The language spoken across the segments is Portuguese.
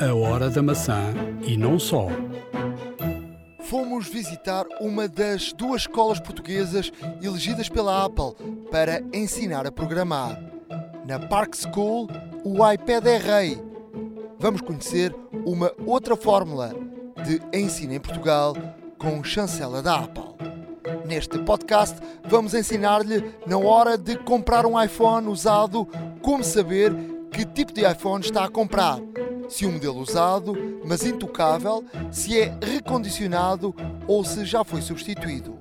A Hora da Maçã e não só. Fomos visitar uma das duas escolas portuguesas elegidas pela Apple para ensinar a programar. Na Park School, o iPad é rei. Vamos conhecer uma outra fórmula de ensino em Portugal com chancela da Apple. Neste podcast, vamos ensinar-lhe, na hora de comprar um iPhone usado, como saber que tipo de iPhone está a comprar. Se um modelo usado, mas intocável, se é recondicionado ou se já foi substituído.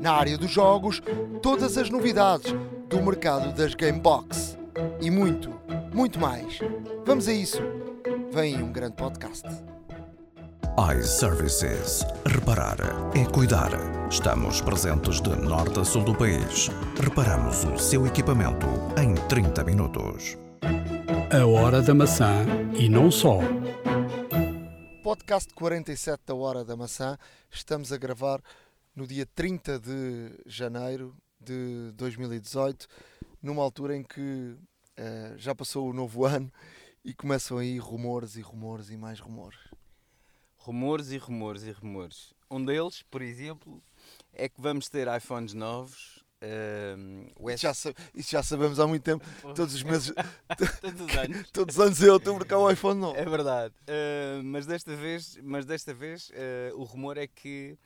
Na área dos jogos, todas as novidades do mercado das Gamebox. E muito, muito mais. Vamos a isso. Vem um grande podcast. iServices. Reparar é cuidar. Estamos presentes de norte a sul do país. Reparamos o seu equipamento em 30 minutos. A Hora da Maçã e não só. Podcast 47 da Hora da Maçã. Estamos a gravar no dia 30 de janeiro de 2018, numa altura em que eh, já passou o novo ano e começam aí rumores e rumores e mais rumores. Rumores e rumores e rumores. Um deles, por exemplo, é que vamos ter iPhones novos. Isso já, isso já sabemos há muito tempo. Todos os meses, Todos os anos. todos os anos em outubro cá o iPhone não. É verdade. Eh, mas desta vez, mas desta vez eh, o rumor é que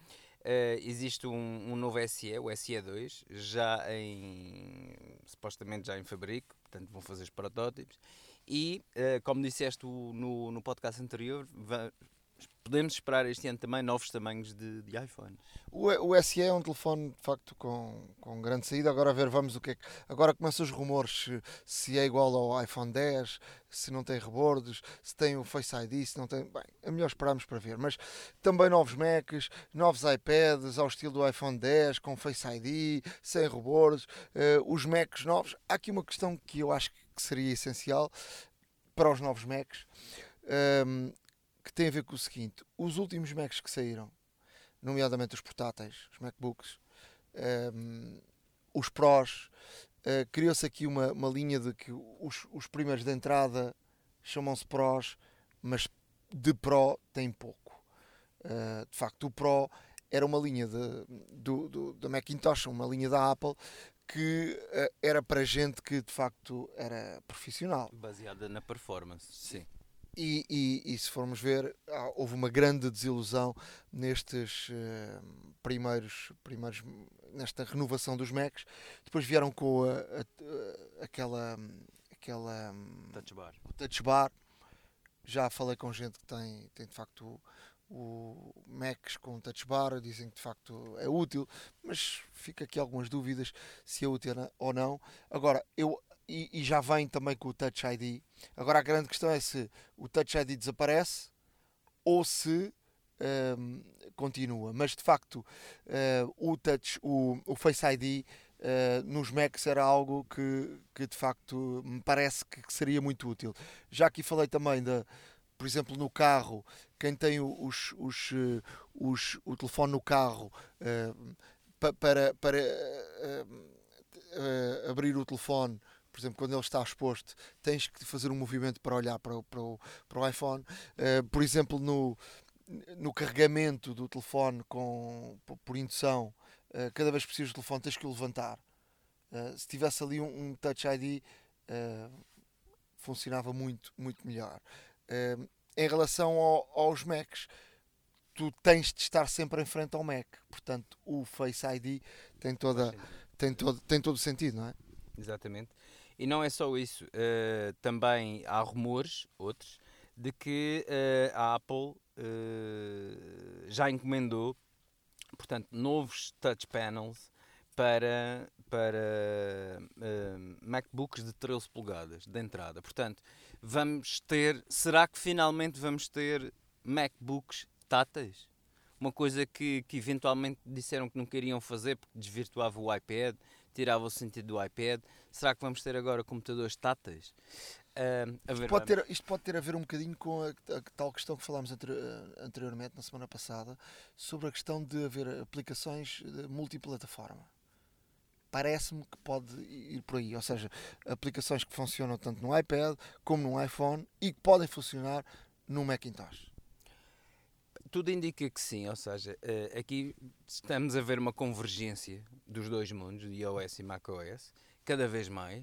eh, existe um, um novo SE, o SE2, já em supostamente já em fabrico, portanto vão fazer os protótipos. E eh, como disseste no, no podcast anterior, podemos esperar este ano também novos tamanhos de, de iPhone. O, o SE é um telefone de facto com, com grande saída. Agora a ver, vamos o que é que. Agora começam os rumores se, é igual ao iPhone 10, se não tem rebordos, se tem o Face ID, se não tem. Bem, é melhor esperarmos para ver. Mas também novos Macs, novos iPads ao estilo do iPhone 10, com Face ID, sem rebordos, eh, os Macs novos. Há aqui uma questão que eu acho que seria essencial para os novos Macs, ehm, que tem a ver com o seguinte: os últimos Macs que saíram nomeadamente os portáteis, os MacBooks, ehm, os Pros. eh, Criou-se aqui uma, uma linha de que os, os primeiros de entrada chamam-se Pros, mas de Pro tem pouco. Eh, de facto, o Pro era uma linha de, do, do- da Macintosh, uma linha da Apple, que eh, era para gente que de facto era profissional. Baseada na performance, sim. E, e- e se formos ver, houve uma grande desilusão nestes eh, primeiros, primeiros, nesta renovação dos Macs. Depois vieram com a- a- a- aquela, aquela Touch bar. o touch bar. Já falei com gente que tem, tem de facto o, o Macs com touch bar, dizem que de facto é útil, mas fica aqui algumas dúvidas se é útil ou não. Agora, eu e, e já vem também com o Touch ID. Agora a grande questão é se o Touch ID desaparece ou se ehm, continua. Mas de facto eh, o Touch, o, o Face ID eh, nos Macs era algo que, que de facto me parece que, seria muito útil. Já aqui falei também da, por exemplo, no carro, quem tem os, os, eh, os- o telefone no carro pa- para, para eh, eh, abrir o telefone, por exemplo, quando ele está exposto, tens que fazer um movimento para olhar para o, para o, para o iPhone. Eh, por exemplo, no, no carregamento do telefone com, por- indução, eh, cada vez que precisas do telefone tens que o levantar. Eh, se tivesse ali um, um Touch ID, funcionava muito, muito melhor. Em relação ao- aos Macs, tu tens de estar sempre em frente ao Mac, portanto, o Face ID tem, toda, tem, todo, tem todo o sentido, não é? Exatamente. E não é só isso, eh, também há rumores, outros, de que eh, a Apple eh, já encomendou, portanto, novos touch panels para, para MacBooks de 13 polegadas de entrada. Portanto, vamos ter, será que finalmente vamos ter MacBooks táteis? Uma coisa que, que eventualmente disseram que não queriam fazer porque desvirtuava o iPad, tirava o sentido do iPad. Será que vamos ter agora computadores táteis? A ver, Pode ter, isto pode ter a ver um bocadinho com a, a tal questão que falámos anteri- anteriormente, na semana passada, sobre a questão de haver aplicações de multiplataforma. Parece-me que pode ir por aí, ou seja, aplicações que funcionam tanto no iPad como no iPhone e que podem funcionar no Macintosh? Tudo indica que sim, ou seja, eh, aqui estamos a ver uma convergência dos dois mundos, de iOS e macOS, cada vez mais,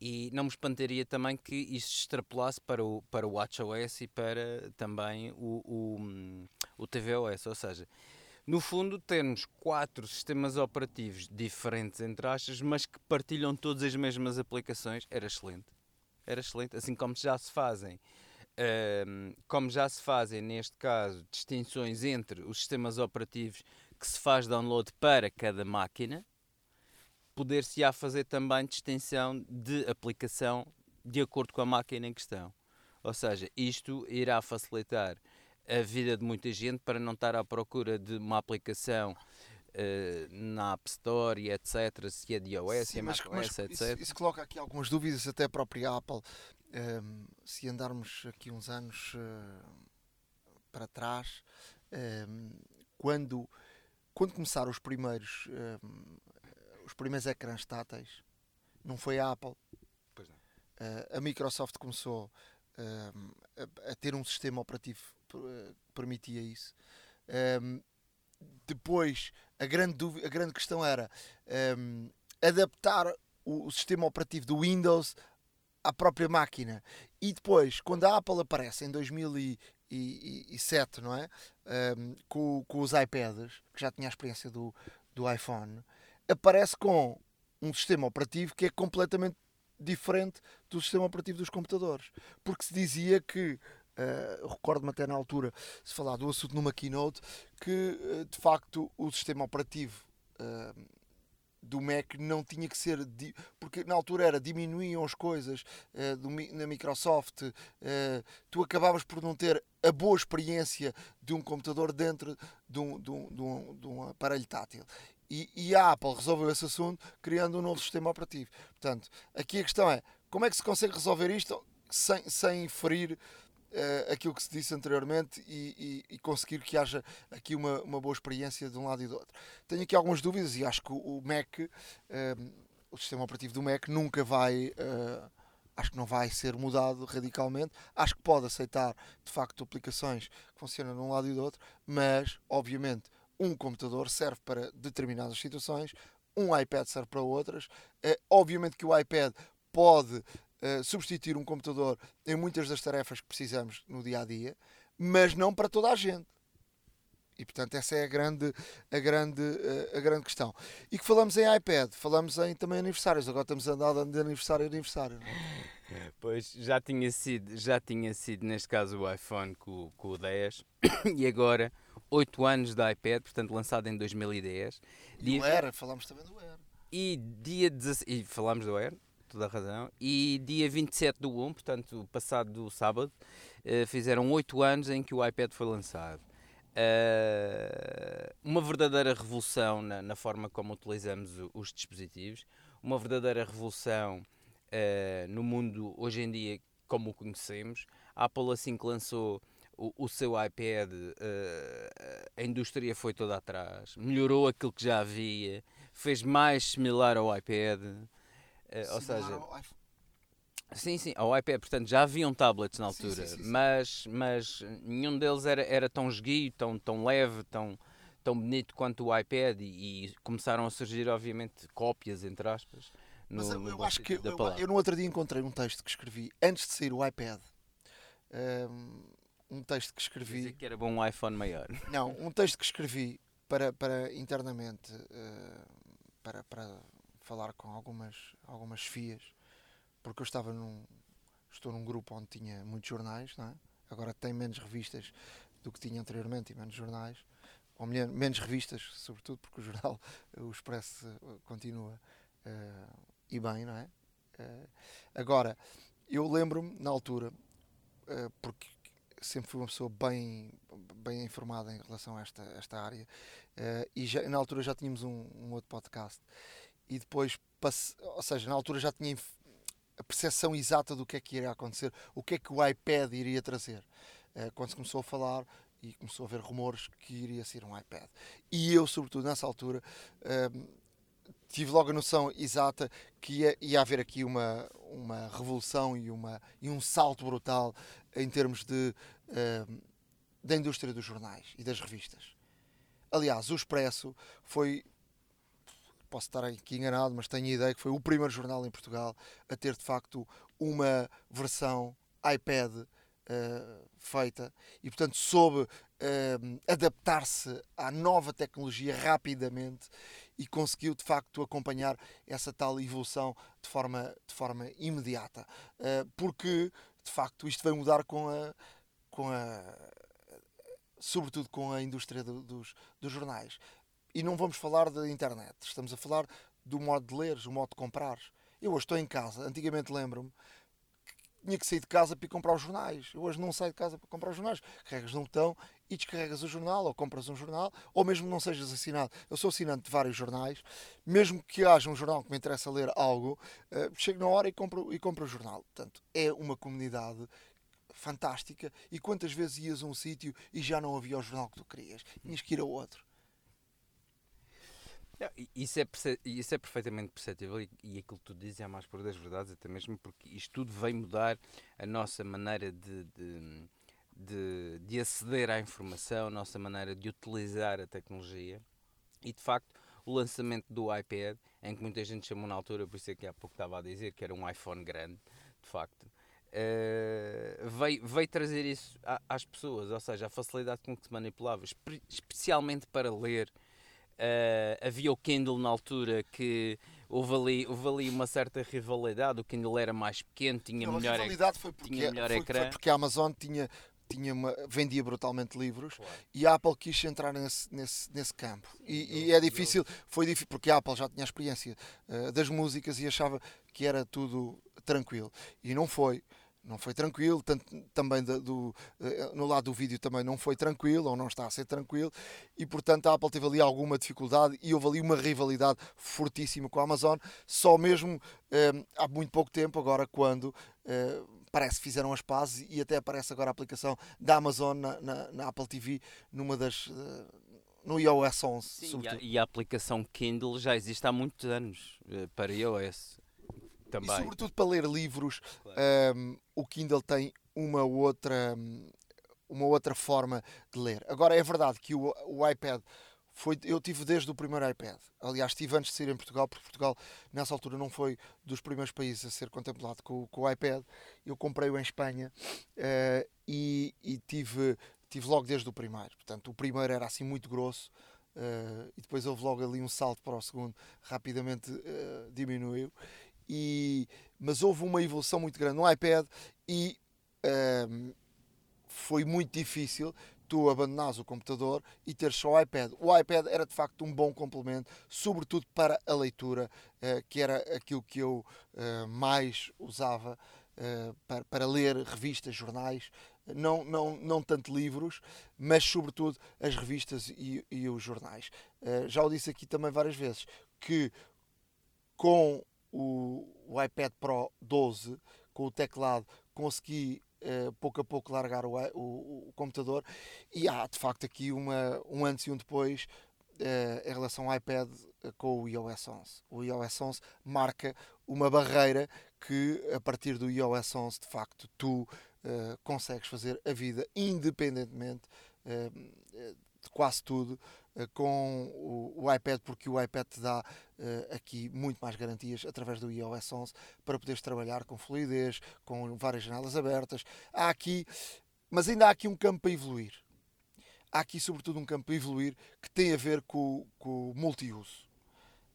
e não me espantaria também que isto se extrapolasse para o, para o WatchOS e para também o, o, o tvOS, ou seja, no fundo temos quatro sistemas operativos diferentes entre aspas, mas que partilham todas as mesmas aplicações, era excelente. Era excelente, assim como já se fazem um, como já se fazem neste caso distinções entre os sistemas operativos que se faz download para cada máquina, poder-se-á fazer também distinção de aplicação de acordo com a máquina em questão. Ou seja, isto irá facilitar a vida de muita gente para não estar à procura de uma aplicação uh, na App Store e etc. Se é de iOS, Sim, é macOS, etc. Isso, isso, coloca aqui algumas dúvidas, até a própria Apple. Um, se andarmos aqui uns anos uh, para trás, um, quando, quando começaram os primeiros, um, os primeiros ecrãs táteis, não foi a Apple. Uh, a Microsoft começou a, a, ter um sistema operativo que permitia isso. depois, a grande, dúvida, a grande questão era adaptar o, o sistema operativo do Windows à própria máquina. E depois, quando a Apple aparece em 2007, não é? Um, com, com os iPads, que já tinha a experiência do, do iPhone, aparece com um sistema operativo que é completamente diferente do sistema operativo dos computadores. Porque se dizia que, uh, recordo-me até na altura, se falar do assunto numa keynote, que uh, de facto o sistema operativo. Uh, do Mac não tinha que ser porque na altura era diminuíam as coisas uh, do, na Microsoft uh, tu acabavas por não ter a boa experiência de um computador dentro de um, de um, de um, de um aparelho tátil. E, e, a Apple resolveu esse assunto criando um novo sistema operativo. Portanto aqui a questão é como é que se consegue resolver isto sem, sem ferir uh, aquilo que se disse anteriormente e, e, e, conseguir que haja aqui uma, uma boa experiência de um lado e do outro. Tenho aqui algumas dúvidas e acho que o, Mac, uh, o sistema operativo do Mac, nunca vai. Uh, acho que não vai ser mudado radicalmente. Acho que pode aceitar de facto aplicações que funcionam de um lado e do outro, mas obviamente um computador serve para determinadas situações, um iPad serve para outras. É, obviamente que o iPad pode uh, substituir um computador em muitas das tarefas que precisamos no dia a dia, mas não para toda a gente. E portanto essa é a grande, a grande, uh, a grande questão. E que falamos em iPad, falamos em também aniversários. Agora estamos a andar de aniversário a aniversário. É? Pois já tinha sido, já tinha sido neste caso o iPhone com, com o 10 e agora 8 anos de iPad, portanto lançado em 2010. E dia... o Air, falamos também do Air. E dia 16, e falamos do Air, toda a razão. E dia 27 do 1, portanto, passado do sábado, uh, fizeram 8 anos em que o iPad foi lançado. Uh, uma verdadeira revolução na, na, forma como utilizamos os dispositivos, uma verdadeira revolução uh, no mundo hoje em dia como o conhecemos. A Apple, assim que lançou o, o seu iPad, a indústria foi toda atrás, melhorou aquilo que já havia, fez mais similar ao iPad. Uh, ou seja, sim, sim, ao iPad, portanto já haviam tablets na altura, sim, sim, sim, mas, mas nenhum deles era, era tão esguio, tão, tão leve, tão, tão bonito quanto o iPad e, e começaram a surgir, obviamente, cópias, entre aspas. No, mas eu, eu acho que eu, eu, no outro dia encontrei um texto que escrevi antes de sair o iPad. Um, um texto que escrevi. Dizer que era bom um iPhone maior. Não, um texto que escrevi para, para internamente uh, para, para falar com algumas, algumas FIAs, porque eu estava num. Estou num grupo onde tinha muitos jornais, é? agora tem menos revistas do que tinha anteriormente e menos jornais, ou menos revistas, sobretudo porque o jornal, o Expresso, continua uh, e bem, não é? Uh, agora, eu lembro-me na altura, uh, porque sempre fui uma pessoa bem, bem informada em relação a esta, esta área, e já, na altura já tínhamos um, um outro podcast e depois, passe, ou seja, na altura já tinha a percepção exata do que é que iria acontecer, o que é que o iPad iria trazer. Eh, quando se começou a falar e começou a haver rumores que iria ser um iPad. E eu, sobretudo nessa altura, ehm, tive logo a noção exata que ia, ia haver aqui uma, uma revolução e, uma, e um salto brutal em termos de, uh, da indústria dos jornais e das revistas. Aliás, o Expresso foi, posso estar aqui enganado, mas tenho a ideia que foi o primeiro jornal em Portugal a ter de facto uma versão iPad uh, feita e, portanto, soube uh, adaptar-se à nova tecnologia rapidamente e conseguiu de facto acompanhar essa tal evolução de forma, de forma imediata. Uh, porque de facto isto vai mudar com a, com a sobretudo com a indústria do, dos, dos jornais. E não vamos falar da internet, estamos a falar do modo de ler, do modo de comprar. Eu hoje estou em casa, antigamente lembro-me tinha que sair de casa para ir comprar os jornais. Eu hoje não saio de casa para comprar os jornais. Carregas num botão e descarregas o jornal, ou compras um jornal, ou mesmo não sejas assinado. Eu sou assinante de vários jornais, mesmo que haja um jornal que me interessa ler algo, uh, chego na hora e compro, e compro o jornal. Portanto, é uma comunidade fantástica. E quantas vezes ias a um sítio e já não havia o jornal que tu querias? Tinhas que ir a outro. Isso é, isso é perfeitamente perceptível e, e aquilo que tu dizes é a mais pura das verdades, até mesmo porque isto tudo vem mudar a nossa maneira de, de, de, de aceder à informação, a nossa maneira de utilizar a tecnologia. E de facto o lançamento do iPad, em que muita gente chamou na altura, por isso é que há pouco estava a dizer que era um iPhone grande, de facto, uh, veio, veio trazer isso às pessoas, ou seja, a facilidade com que se manipulava, especialmente para ler Uh, havia o Kindle na altura que houve ali, houve ali uma certa rivalidade. O Kindle era mais pequeno, tinha Não, melhor, a rivalidade foi porque, tinha melhor foi, ecrã. Foi porque a Amazon tinha, tinha uma, vendia brutalmente livros Claro. e a Apple quis entrar nesse, nesse, nesse campo. E, e é difícil, foi difícil, porque a Apple já tinha a experiência uh, das músicas e achava que era tudo tranquilo. E não foi não foi tranquilo, tanto, também do, do, eh, no lado do vídeo também não foi tranquilo, ou não está a ser tranquilo, e portanto a Apple teve ali alguma dificuldade e houve ali uma rivalidade fortíssima com a Amazon, só mesmo eh, há muito pouco tempo, agora quando eh, parece que fizeram as pazes e até aparece agora a aplicação da Amazon na, na, na Apple TV, numa das. Eh, no iOS 11, Sim, e, a, e a aplicação Kindle já existe há muitos anos eh, para iOS E também. sobretudo para ler livros, Claro. um, o Kindle tem uma outra, um, uma outra forma de ler. Agora é verdade que o, o iPad foi, eu tive desde o primeiro iPad. Aliás, tive antes de sair em Portugal, porque Portugal nessa altura não foi dos primeiros países a ser contemplado com, com o iPad. Eu comprei-o em Espanha eh, e, e tive, tive logo desde o primeiro. Portanto, o primeiro era assim muito grosso. eh, e depois houve logo ali um salto para o segundo, rapidamente eh, diminuiu e, mas houve uma evolução muito grande no iPad e ehm, foi muito difícil tu abandonares o computador e teres só o iPad. O iPad era de facto um bom complemento, sobretudo para a leitura, eh, que era aquilo que eu eh, mais usava eh, para, para ler revistas, jornais, não, não, não tanto livros, mas sobretudo as revistas e, e os jornais. Já o disse aqui também várias vezes que com o, o iPad Pro 12 com o teclado consegui eh, pouco a pouco largar o, o- o computador e há de facto aqui uma, um antes e um depois eh, em relação ao iPad eh, com o iOS 11. O iOS 11 marca uma barreira que a partir do iOS 11 de facto tu consegues fazer a vida independentemente de quase tudo com o, iPad, porque o iPad te dá eh, aqui muito mais garantias através do iOS 11 para poderes trabalhar com fluidez, com várias janelas abertas. Há aqui, mas ainda há aqui um campo para evoluir. Há aqui, sobretudo, um campo para evoluir que tem a ver com, com o multiuso.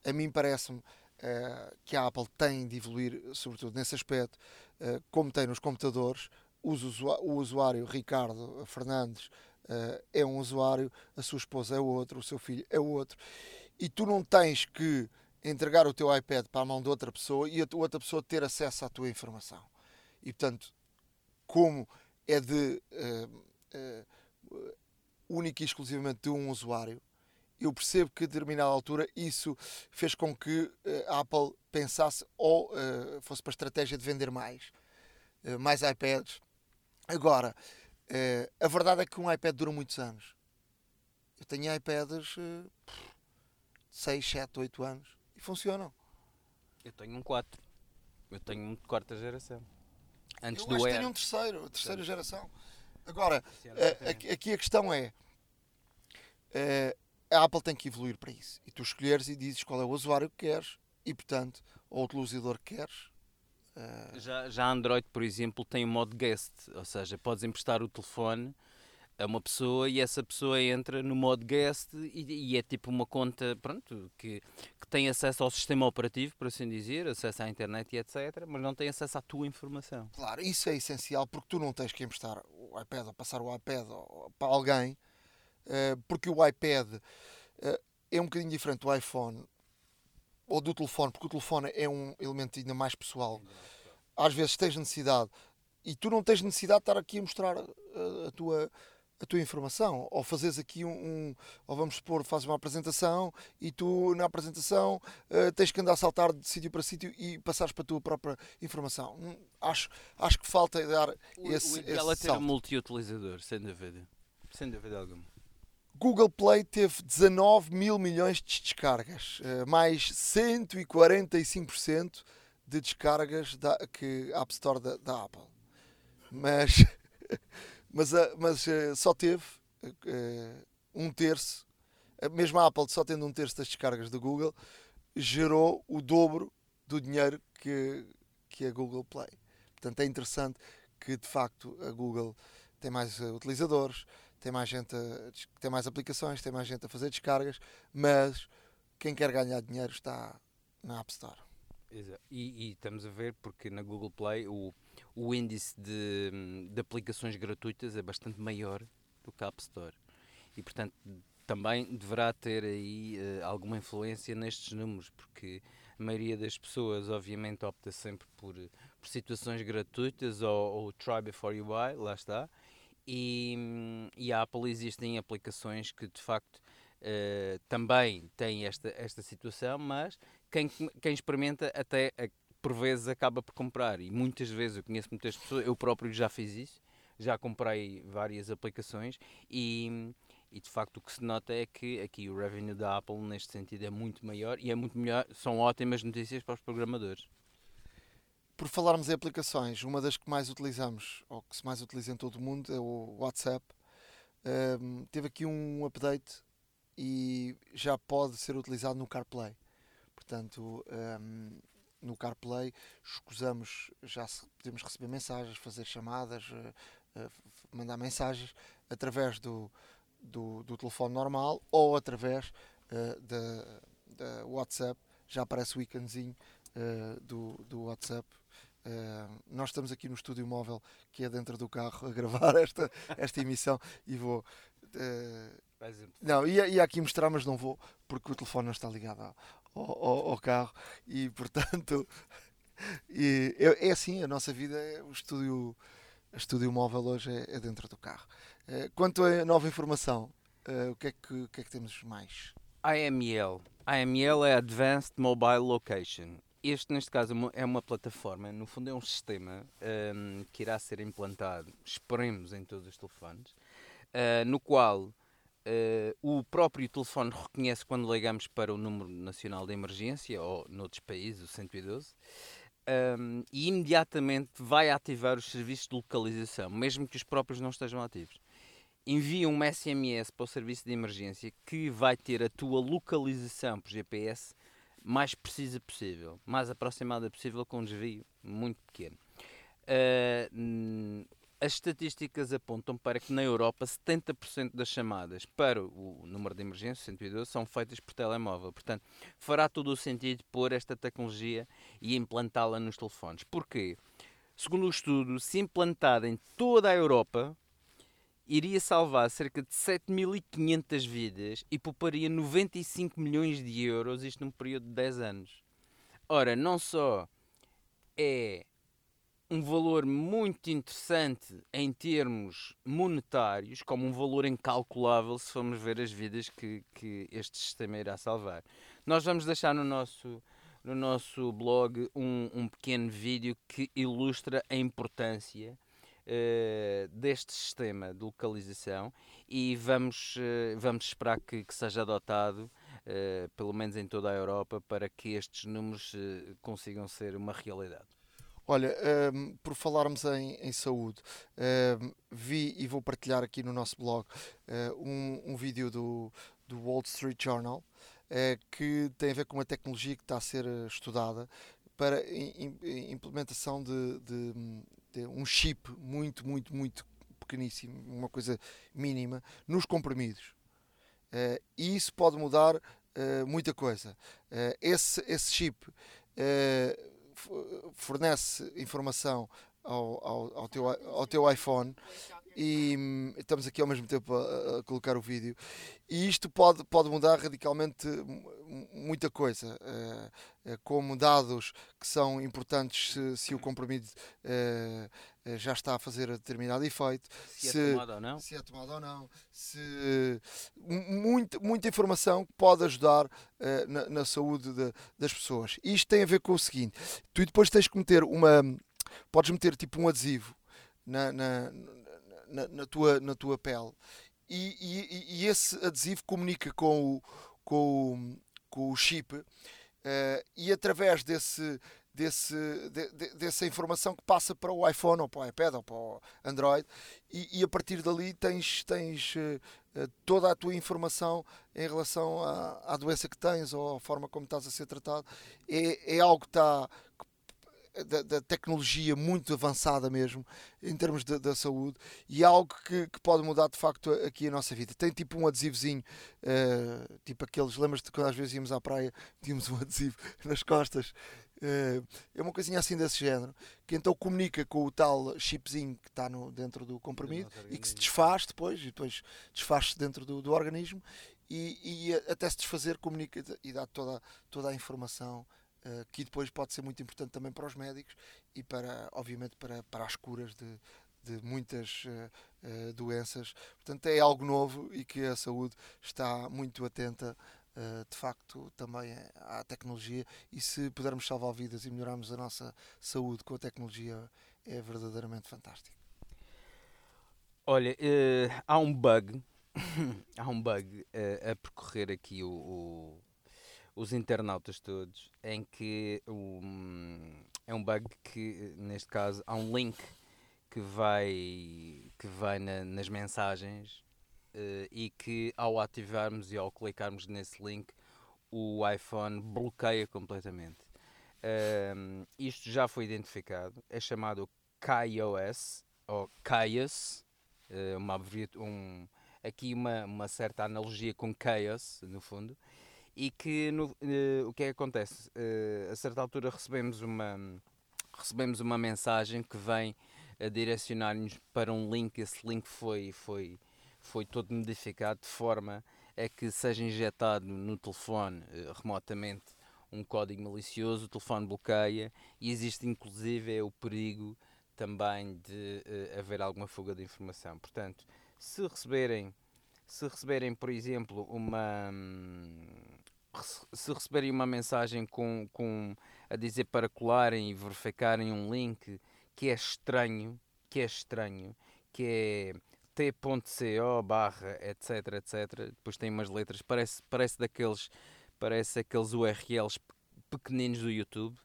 A mim parece-me eh, que a Apple tem de evoluir, sobretudo nesse aspecto, eh, como tem nos computadores. O usuário Ricardo Fernandes eh, é um usuário, a sua esposa é outro, o seu filho é outro, e tu não tens que entregar o teu iPad para a mão de outra pessoa e a outra pessoa ter acesso à tua informação. E portanto, como é de eh, eh, única e exclusivamente de um usuário, eu percebo que a determinada altura isso fez com que a Apple pensasse ou fosse para a estratégia de vender mais, mais iPads. Agora, eh, a verdade é que um iPad dura muitos anos. Eu tenho iPads eh, 6, 7, 8 anos e funcionam. Eu tenho um 4. Eu tenho um de quarta geração. Antes Eu do acho que tenho um terceiro, a terceira geração. Agora, exatamente. aqui, a questão é: eh, a Apple tem que evoluir para isso. E tu escolheres e dizes qual é o usuário que queres e, portanto, ou o utilizador que queres. Já, já Android, por exemplo, tem o modo guest, ou seja, podes emprestar o telefone a uma pessoa e essa pessoa entra no modo guest e, e é tipo uma conta, pronto, que, que tem acesso ao sistema operativo, por assim dizer, acesso à internet e etc, mas não tem acesso à tua informação. Claro, isso é essencial porque tu não tens que emprestar o iPad ou passar o iPad para alguém, eh, porque o iPad eh, é um bocadinho diferente do iPhone ou do telefone, porque o telefone é um elemento ainda mais pessoal. Às vezes tens necessidade e tu não tens necessidade de estar aqui a mostrar eh, a tua a tua informação, ou fazes aqui um, um- ou vamos supor, fazes uma apresentação e tu na apresentação eh, tens que andar a saltar de sítio para sítio e passares para a tua própria informação. Hum, Acho, acho que falta dar O, esse, o ideal esse é ter um multi-utilizador, sem dúvida. Sem dúvida alguma. Google Play teve 19 mil milhões de descargas, eh, mais 145% de descargas da que a App Store da, da Apple. Mas, mas, a- mas eh, só teve eh, um terço, a mesma Apple só tendo um terço das descargas do Google, gerou o dobro do dinheiro que, que a Google Play. Portanto, é interessante que de facto a Google tem mais eh, utilizadores, tem mais gente, a, tem mais aplicações, tem mais gente a fazer descargas, mas quem quer ganhar dinheiro está na App Store. Exato. E, e estamos a ver porque na Google Play o, o índice de, de aplicações gratuitas é bastante maior do que a App Store. E portanto também deverá ter aí eh, alguma influência nestes números, porque a maioria das pessoas obviamente opta sempre por, por situações gratuitas ou, ou try before you buy, lá está. E, e a Apple existem aplicações que de facto eh, também têm esta, esta situação, mas quem, quem experimenta até por vezes acaba por comprar. E muitas vezes eu conheço muitas pessoas, eu próprio já fiz isso, já comprei várias aplicações e, e de facto o que se nota é que aqui o revenue da Apple neste sentido é muito maior e é muito melhor, são ótimas notícias para os programadores. Por falarmos em aplicações, uma das que mais utilizamos, ou que se mais utiliza em todo o mundo, é o WhatsApp. Ahm, teve aqui um update e já pode ser utilizado no CarPlay. Portanto, ahm, no CarPlay escusamos, já podemos receber mensagens, fazer chamadas, eh, f- mandar mensagens através do, do, do telefone normal ou através eh, da, da WhatsApp. Já aparece o íconezinho do, do WhatsApp. Eh, nós estamos aqui no estúdio móvel que é dentro do carro a gravar esta, esta emissão e vou. eh, não, ia, ia aqui mostrar, mas não vou porque o telefone não está ligado ao, ao- ao- carro e portanto e é, é assim, a nossa vida é o estúdio, o estúdio móvel hoje é, é dentro do carro. Eh, quanto a nova informação, o, que é que, que é que temos mais? AML. AML é Advanced Mobile Location. Este, neste caso, é uma- é uma plataforma, no fundo é um sistema hum, que irá ser implantado, esperemos, em todos os telefones, ah, no qual ah, o próprio telefone reconhece quando ligamos para o número nacional de emergência, ou noutros países, o 112, hum, e imediatamente vai ativar os serviços de localização, mesmo que os próprios não estejam ativos. Envia um SMS para o serviço de emergência que vai ter a tua localização por GPS mais precisa possível, mais aproximada possível com um desvio muito pequeno. Hum, as estatísticas apontam para que na Europa 70% das chamadas para o número de emergência 112 são feitas por telemóvel. Portanto, fará todo o sentido pôr esta tecnologia e implantá-la nos telefones. Porquê? Segundo o estudo, se implantada em toda a Europa, iria salvar cerca de 7.500 vidas e pouparia 95 milhões de euros, isto num período de 10 anos. Ora, não só é um valor muito interessante em termos monetários, como um valor incalculável se formos ver as vidas que, que este sistema irá salvar. Nós vamos deixar no nosso, no nosso blog um, um pequeno vídeo que ilustra a importância eh, deste sistema de localização e vamos, eh, vamos esperar que, que seja adotado uh, pelo menos em toda a Europa, para que estes números uh, consigam ser uma realidade. Olha, um, por falarmos em, em saúde, um, vi e vou partilhar aqui no nosso blog uh, um, um vídeo do, do Wall Street Journal que tem a ver com uma tecnologia que está a ser estudada para implementação de, de, de um chip muito, muito, muito pequeníssimo, uma coisa mínima, nos comprimidos. Uh, e isso pode mudar uh, muita coisa. Uh, esse, esse chip fornece informação ao, ao, ao, teu, ao teu iPhone e hum, estamos aqui ao mesmo tempo a, a, colocar o vídeo. E isto pode, pode mudar radicalmente muita coisa. Uh, como dados que são importantes se, se o comprimido uh, já está a fazer determinado efeito se, é se, é tomado ou não. se é tomado ou não se muita, muita informação que pode ajudar na, na, saúde de, das pessoas. Isto tem a ver com o seguinte. Tu depois tens que meter uma podes meter tipo um adesivo na, na, na, na tua, na tua pele. E, e, e, esse adesivo comunica com o, com o, com o chip uh, e através desse, desse, de, de, dessa informação que passa para o iPhone ou para o iPad ou para o Android e, e a partir dali tens, tens uh, toda a tua informação em relação à, à doença que tens ou à forma como estás a ser tratado. É, é algo que está da, da, tecnologia muito avançada mesmo em termos da saúde e algo que, que, pode mudar de facto aqui a nossa vida. Tem tipo um adesivozinho, uh, tipo aqueles, lembras-te quando às vezes íamos à praia, tínhamos um adesivo nas costas. Uh, é uma coisinha assim desse género, que então comunica com o tal chipzinho que está no, dentro do comprimido e que se desfaz depois, e depois desfaz-se dentro do, do organismo e, e, até se desfazer comunica e dá toda, toda a informação eh, que depois pode ser muito importante também para os médicos e para, obviamente, para, para as curas de, de muitas uh, doenças. Portanto, é algo novo e que a saúde está muito atenta, uh, de facto, também à tecnologia. E se pudermos salvar vidas e melhorarmos a nossa saúde com a tecnologia, é verdadeiramente fantástico. Olha, há um bug, há um bug a percorrer aqui o, o os internautas todos, em que um, é um bug que, neste caso, há um link que vai, que vai na, nas mensagens uh, e que ao ativarmos e ao clicarmos nesse link, o iPhone bloqueia completamente. Um, isto já foi identificado, é chamado KaiOS ou KaiOS, uh, uma, um, aqui uma, uma certa analogia com Chaos, no fundo, e que no, uh, o que é que acontece? Uh, a certa altura recebemos uma, recebemos uma mensagem que vem a direcionar-nos para um link, esse link foi, foi, foi todo modificado de forma a que seja injetado no telefone uh, remotamente um código malicioso, o telefone bloqueia e existe inclusive é o perigo também de haver alguma fuga de informação. Portanto, se receberem se receberem, por exemplo, uma, hum, se receberem uma mensagem com, com a dizer para colarem e verificarem um link que é estranho, que é estranho, que é t.co barra etc etc, depois tem umas letras, parece, parece daqueles parece aqueles URLs pequeninos do YouTube.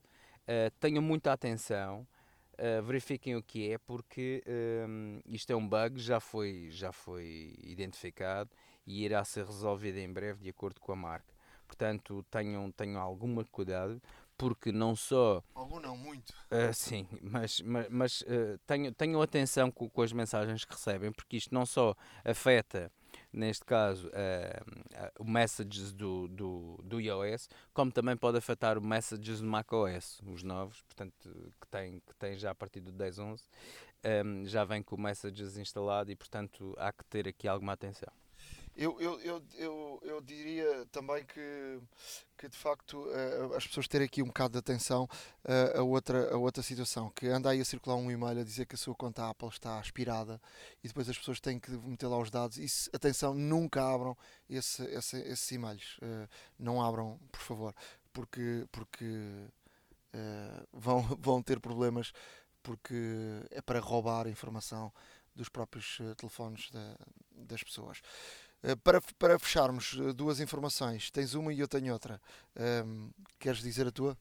Uh, tenham muita atenção, uh, verifiquem o que é, porque um, isto é um bug, já foi, já foi identificado e irá ser resolvido em breve de acordo com a marca. Portanto, tenham, tenham algum cuidado, porque não só. Algum não, muito. Uh, sim, mas, mas, mas uh, tenham, tenham atenção com, com, as mensagens que recebem, porque isto não só afeta, neste caso, uh, o messages do, do, do iOS, como também pode afetar o messages do macOS, os novos, portanto, que tem, que tem já a partir do 10.11, um, já vem com o messages instalado e, portanto, há que ter aqui alguma atenção. Eu, eu, eu, eu, eu diria também que, que de facto uh, as pessoas terem aqui um bocado de atenção uh, a, outra, a outra situação, que anda aí a circular um e-mail a dizer que a sua conta Apple está aspirada e depois as pessoas têm que meter lá os dados se, atenção, nunca abram esse, esse, esses e-mails. Não abram, por favor, porque, porque vão, vão ter problemas porque é para roubar informação dos próprios telefones das pessoas. Uh, para, para fecharmos, uh, duas informações. Tens uma e eu tenho outra. Um, queres dizer a tua?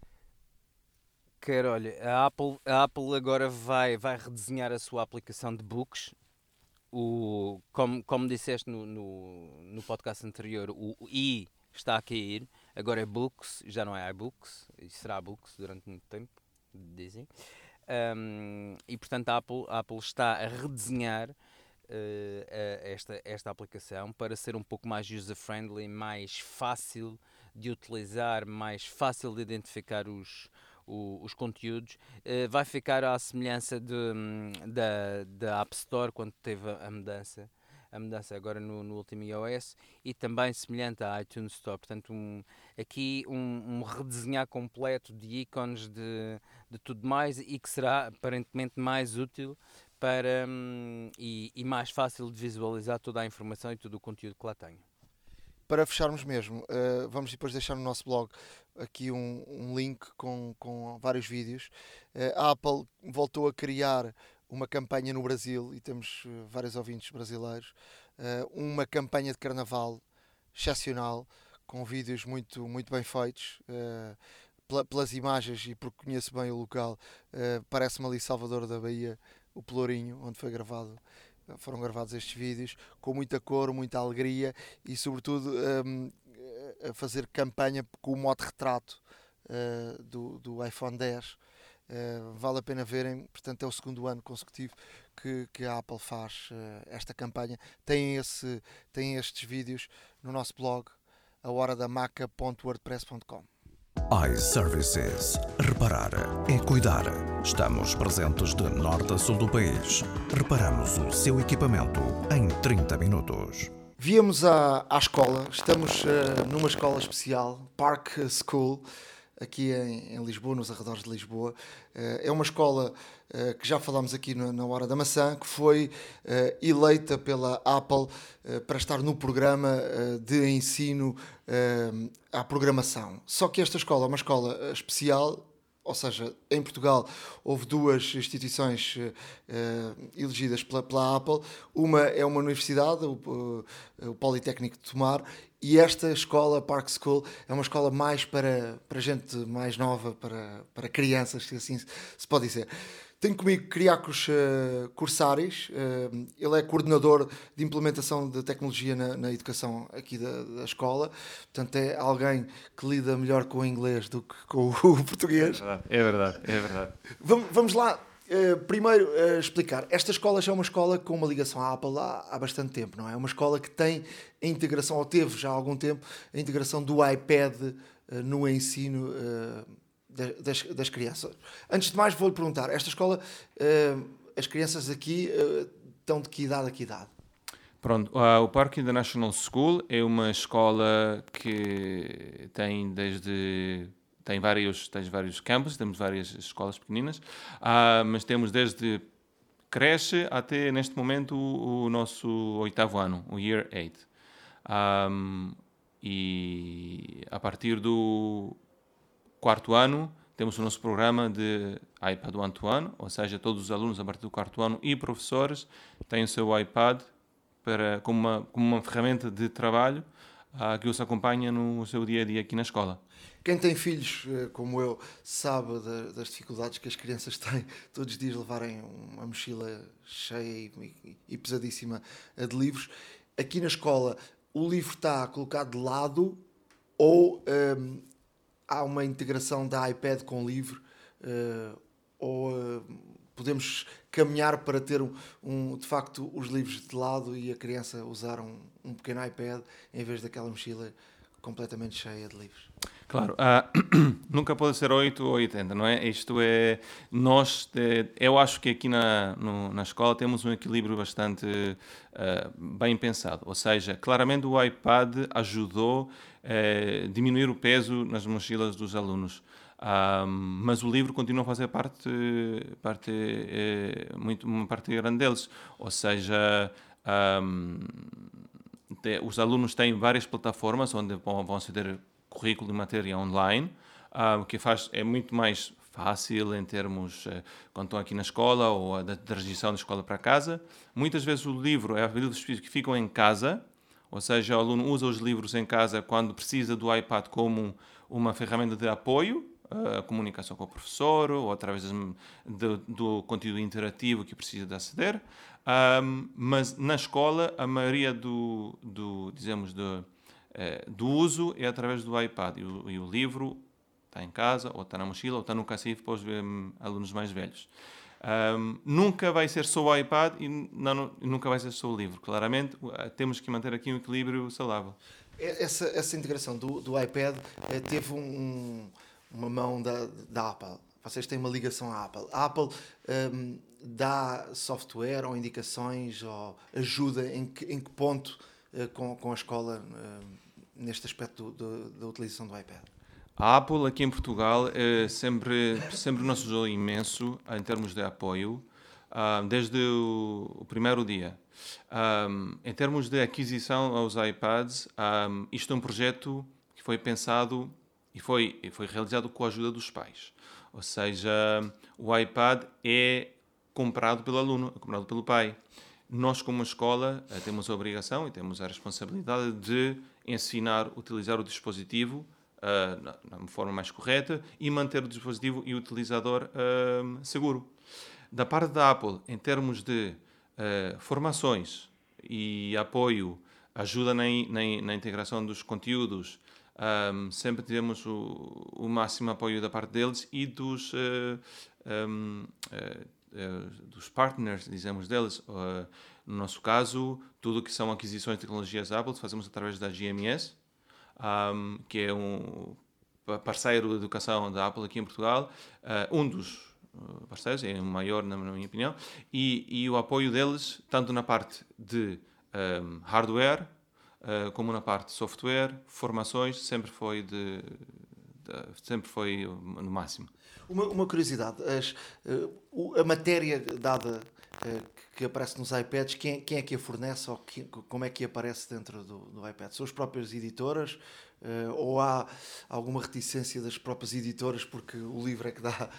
Quero, olha, a Apple, a Apple agora vai, vai redesenhar a sua aplicação de books. O, como, como disseste no, no, no podcast anterior, o, i está a cair, agora é books, já não é iBooks, e será books durante muito tempo, dizem. Um, e portanto a Apple, a Apple está a redesenhar esta, esta aplicação para ser um pouco mais user-friendly, mais fácil de utilizar, mais fácil de identificar os, os, os conteúdos. Uh, vai ficar à semelhança de, hum, da, da App Store quando teve a mudança a mudança agora no, no último iOS e também semelhante à iTunes Store. Portanto, um, aqui um, um redesenhar completo de ícones de, de tudo mais e que será aparentemente mais útil para um, e, e, mais fácil de visualizar toda a informação e todo o conteúdo que lá tenho. Para fecharmos mesmo, uh, vamos depois deixar no nosso blog aqui um, um link com, com vários vídeos. Uh, a Apple voltou a criar uma campanha no Brasil, e temos uh, vários ouvintes brasileiros, uma campanha de carnaval excepcional, com vídeos muito, muito bem feitos pelas imagens e porque conheço bem o local, parece-me ali Salvador da Bahia, o Pelourinho, onde foi gravado, foram gravados estes vídeos, com muita cor, muita alegria e sobretudo um, a fazer campanha com o modo retrato uh, do, do iPhone 10. Uh, eh, vale a pena verem, portanto é o segundo ano consecutivo que, que a Apple faz esta campanha. Tem, esse, tem estes vídeos no nosso blog, a hora da iServices. Reparar é cuidar. Estamos presentes de norte a sul do país. Reparamos o seu equipamento em 30 minutos. Viemos à, à escola, estamos uh, numa escola especial, Park School, aqui em, em, Lisboa, nos arredores de Lisboa. Uh, é uma escola uh, que já falámos aqui na Hora da Maçã, que foi eleita pela Apple para estar no programa de ensino à programação. Só que esta escola é uma escola eh, especial, ou seja, em Portugal houve duas instituições elegidas pela, pela, Apple. Uma é uma universidade, o, o, Politécnico de Tomar, e esta escola, Park School, é uma escola mais para, para gente mais nova, para, para crianças, se assim se pode dizer. Tenho comigo Criacos uh, Corsares, uh, ele é coordenador de implementação de tecnologia na, na educação aqui da, da, escola, portanto é alguém que lida melhor com o inglês do que com o português. É verdade, é verdade. Vamos, vamos lá, uh, primeiro uh, explicar. Esta escola já é uma escola com uma ligação à Apple há, há bastante tempo, não é? É uma escola que tem a integração, ou teve já há algum tempo, a integração do iPad uh, no ensino das, das crianças. Antes de mais, vou-lhe perguntar: esta escola, as crianças aqui estão de que idade a que idade? Pronto, o Park International School é uma escola que tem desde tem vários tem vários campos, temos várias escolas pequeninas, uh, mas temos desde creche até neste momento o, o nosso oitavo ano, o Year 8. Um, e a partir do quarto ano, temos o nosso programa de iPad One to One, ou seja, todos os alunos a partir do quarto ano e professores têm o seu iPad para, como, uma, como uma ferramenta de trabalho uh, que os acompanha no seu dia a dia aqui na escola. Quem tem filhos eh, como eu sabe das dificuldades que as crianças têm todos os dias levarem uma mochila cheia e, pesadíssima de livros. Aqui na escola o livro está colocado de lado ou ehm, há uma integração da iPad com o livro uh, ou podemos caminhar para ter um, um, de facto os livros de lado e a criança usar um, um pequeno iPad em vez daquela mochila completamente cheia de livros. Claro, uh, nunca pode ser 8 ou 80, não é? Isto é, nós, eu acho que aqui na, no, na escola temos um equilíbrio bastante uh, bem pensado, ou seja, claramente o iPad ajudou a uh, diminuir o peso nas mochilas dos alunos. Um, mas o livro continua a fazer parte, parte é, muito, uma parte grande deles, ou seja, um, os alunos têm várias plataformas onde vão, aceder currículo de matéria online, uh, o que faz é muito mais fácil em termos uh, quando estão aqui na escola ou da transição da escola para casa. Muitas vezes o livro é a que ficam em casa Ou seja, o aluno usa os livros em casa quando precisa do iPad como uma ferramenta de apoio, a comunicação com o professor ou através de, do conteúdo interativo que precisa de aceder. Um, mas na escola, a maioria do, do dizemos, do, eh, do uso é através do iPad e o, e o livro está em casa, ou está na mochila, ou está no cacifo para os um, alunos mais velhos. Um, nunca vai ser só o iPad e não, nunca vai ser só o livro. Claramente, temos que manter aqui um equilíbrio saudável. Essa, essa integração do, do iPad eh, teve um, uma mão da, da Apple. Vocês têm uma ligação à Apple. A Apple um, dá software ou indicações ou ajuda em que, em que ponto uh, com, com a escola uh, neste aspecto do, do, da utilização do iPad? A Apple aqui em Portugal é sempre, sempre nos ajudou imenso em termos de apoio, uh, desde o, o, primeiro dia. Um, em termos de aquisição aos iPads, um, isto é um projeto que foi pensado e foi, foi realizado com a ajuda dos pais. Ou seja, o iPad é comprado pelo aluno, é comprado pelo pai. Nós, como escola, eh, temos a obrigação e temos a responsabilidade de ensinar a utilizar o dispositivo uh, na, na, forma mais correta e manter o dispositivo e o utilizador uh, seguro. Da parte da Apple, em termos de uh, formações e apoio, ajuda na, na, na integração dos conteúdos, um, sempre tivemos o, o, máximo apoio da parte deles e dos, uh, um, uh, dos partners, dizemos deles. no nosso caso, tudo que são aquisições de tecnologias Apple fazemos através da GMS, um, que é um parceiro de educação da Apple aqui em Portugal, um dos parceiros, é o maior na minha opinião, e, e o apoio deles, tanto na parte de hardware, uh, como na parte de software, formações, sempre foi de, de sempre foi no máximo. Uma, uma curiosidade, as, uh, a matéria dada uh, que aparece nos iPads, quem, quem, é que a fornece ou que, como é que aparece dentro do, do iPad? São as próprias editoras uh, ou há alguma reticência das próprias editoras porque o livro é que dá,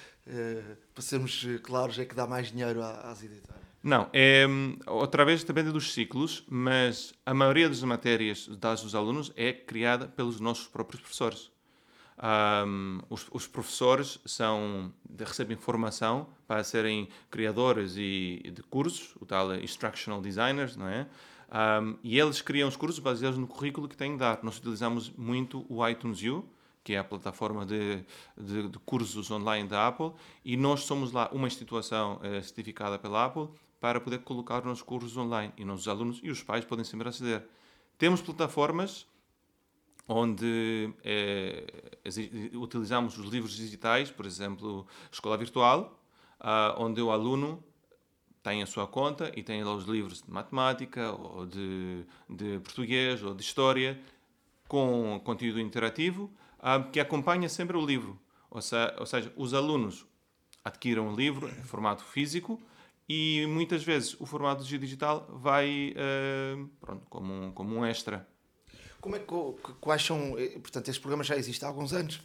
para sermos claros, é que dá mais dinheiro às editoras? Não, é, outra vez depende dos ciclos, mas a maioria das matérias dadas aos alunos é criada pelos nossos próprios professores. Um, os, os, professores são, recebem formação para serem criadores e, de cursos, o tal instructional designers, não é? Um, e eles criam os cursos baseados no currículo que têm de dar. Nós utilizamos muito o iTunes U, que é a plataforma de, de, de, cursos online da Apple, e nós somos lá uma instituição eh, certificada pela Apple para poder colocar nos cursos online e nossos alunos e os pais podem sempre aceder. Temos plataformas onde é, utilizamos os livros digitais, por exemplo, Escola Virtual, uh, onde o aluno tem a sua conta e tem lá os livros de matemática, ou de, de português, ou de história, com conteúdo interativo, uh, que acompanha sempre o livro. Ou, se, ou seja, os alunos adquiram o livro em formato físico, e muitas vezes o formato digital vai uh, pronto, como, um, como um extra. Como é que, quais são, eh, portanto, este programa já existe há alguns anos.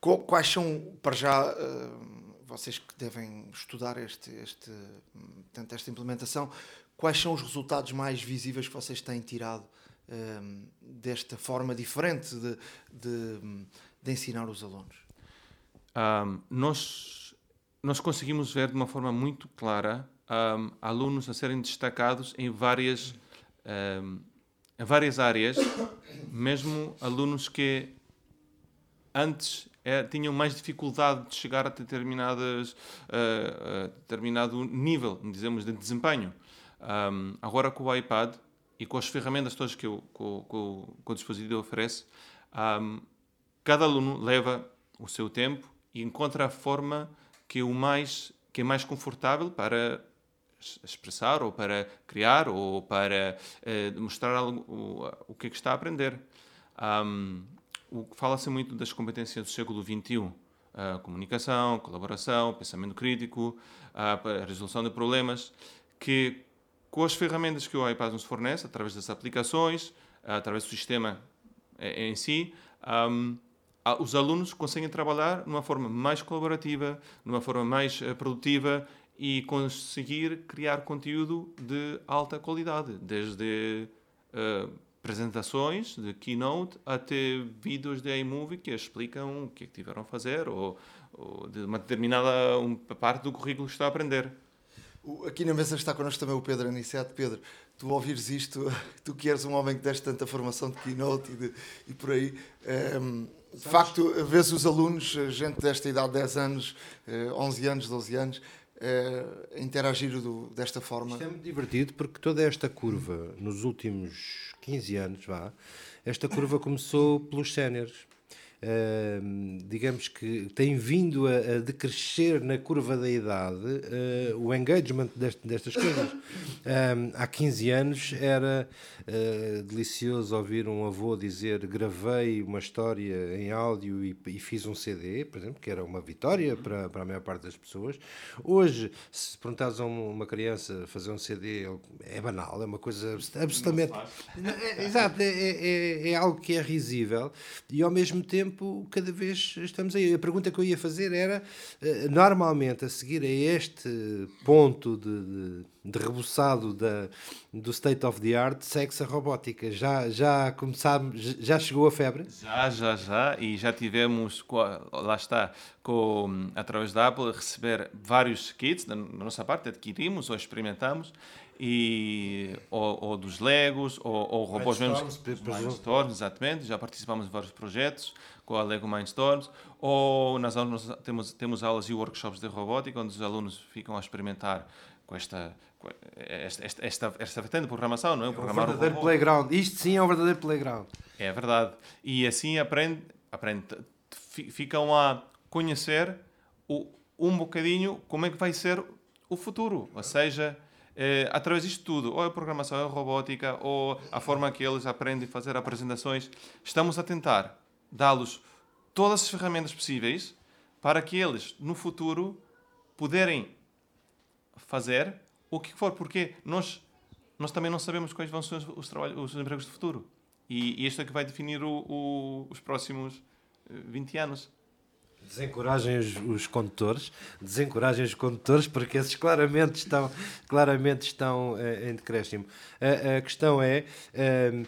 Quais são, para já, uh, vocês que devem estudar este, este, portanto, esta implementação, quais são os resultados mais visíveis que vocês têm tirado uh, desta forma diferente de, de, de ensinar os alunos? Um, nós nós conseguimos ver de uma forma muito clara um, alunos a serem destacados em várias, um, em várias áreas, mesmo alunos que antes é, tinham mais dificuldade de chegar a determinadas, uh, uh, determinado nível, dizemos, de desempenho. Um, agora com o iPad e com as ferramentas todas que, que, o, que o dispositivo oferece, cada aluno leva o seu tempo e encontra a forma que é o mais que é mais confortável para expressar ou para criar ou para uh, mostrar algo, o, o que é que está a aprender. Um, Fala-se muito das competências do século XXI. Uh, comunicação, colaboração, pensamento crítico, uh, resolução de problemas, que com as ferramentas que o iPad nos fornece, através das aplicações, através do sistema eh, em si, um, os alunos conseguem trabalhar numa forma mais colaborativa, numa forma mais uh, produtiva e conseguir criar conteúdo de alta qualidade, desde uh, apresentações de keynote até vídeos de iMovie que explicam o que é que tiveram a fazer ou, ou de uma determinada uma parte do currículo que está a aprender. Aqui na mesa está connosco também o Pedro Aniceto. Pedro, tu ouvires isto, tu que eres um homem que deste tanta formação de keynote e, de, e por aí, um, ehm, de facto, vês os alunos, gente desta idade, 10 anos, 11 eh, anos, 12 anos, uh, interagir do, desta forma. Isto é muito divertido porque toda esta curva, nos últimos 15 anos, vá, esta curva começou pelos séniores. Uh, digamos que tem vindo a, a, decrescer na curva da idade uh, o engagement deste, destas coisas. há 15 anos era uh, delicioso ouvir um avô dizer gravei uma história em áudio e, e, fiz um CD, por exemplo, que era uma vitória para, para a maior parte das pessoas. Hoje, se perguntares a uma criança fazer um CD, é banal, é uma coisa absolutamente. É, exato, é, é, é algo que é risível e ao mesmo tempo tempo cada vez estamos aí. A pergunta que eu ia fazer era: eh, normalmente, a seguir a este ponto de, de, de rebuçado da, do state of the art, segue-se a robótica. Já, já começámos, já chegou a febre? Já, já, já. E já tivemos, lá está, com, através da Apple, receber vários kits da nossa parte, adquirimos ou experimentamos e, ou, ou dos Legos, ou, ou robôs mesmo. Mindstorms, exatamente. Já participamos de vários projetos com a Lego Mindstorms. Ou nas aulas temos, temos aulas e workshops de robótica, onde os alunos ficam a experimentar com esta, esta, esta, esta, esta vertente de programação, não é? é um verdadeiro playground. Isto sim é um verdadeiro playground. É verdade. E assim aprende, aprende ficam a conhecer o, um bocadinho como é que vai ser o futuro. Ou seja, é, através disto tudo, ou a programação, ou a robótica, ou a forma que eles aprendem a fazer apresentações, estamos a tentar dá-los todas as ferramentas possíveis para que eles, no futuro, puderem fazer o que for, porque nós, nós também não sabemos quais vão ser os, os, trabalhos, os empregos do futuro. E, e isto é que vai definir o, o, os próximos 20 eh, anos. Desencorajem os, os condutores, desencorajem os condutores, porque esses claramente estão, claramente estão uh, em decréscimo. A, a questão é. Uh,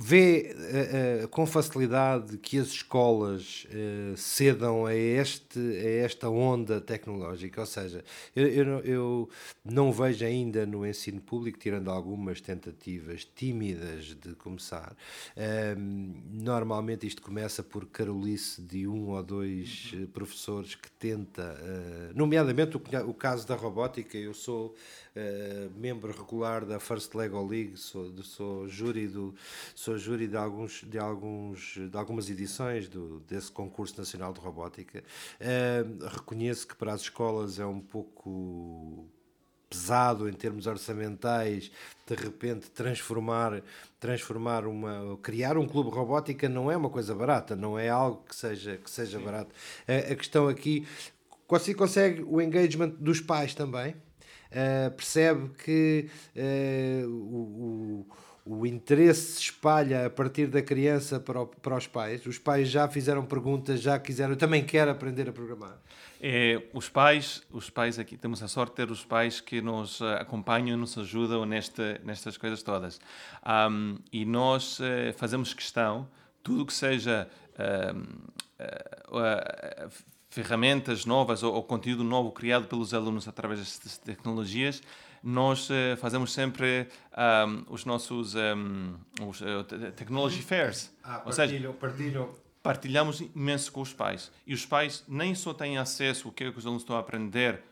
vê uh, uh, com facilidade que as escolas uh, cedam a, este, a esta onda tecnológica? Ou seja, eu, eu, eu, não vejo ainda no ensino público, tirando algumas tentativas tímidas de começar, ehm, normalmente isto começa por carolice de um ou dois professores que tenta, nomeadamente o, o caso da robótica, eu sou eh, membro regular da First Lego League, sou, sou júri do sou júri de alguns de alguns de algumas edições do desse concurso nacional de robótica. Uh, reconheço que para as escolas é um pouco pesado em termos orçamentais de repente transformar transformar uma criar um clube robótica não é uma coisa barata não é algo que seja que seja Sim. barato a, a questão aqui consegue consegue o engagement dos pais também uh, percebe que uh, o, o, o, interesse se espalha a partir da criança para, o, para os pais. Os pais já fizeram perguntas, já quiseram, eu também quero aprender a programar. É, os pais, os pais aqui temos a sorte de ter os pais que nos eh, acompanham, nos ajudam neste, nestas coisas todas. Um, e nós uh, fazemos questão, tudo que seja uh, uh, ferramentas novas ou, ou, conteúdo novo criado pelos alunos através destas tecnologias, nós uh, fazemos sempre um, os nossos um, os, uh, technology fairs. Ah, ou seja, partilham. partilhamos imenso com os pais. E os pais nem só têm acesso ao que, é que os alunos estão a aprender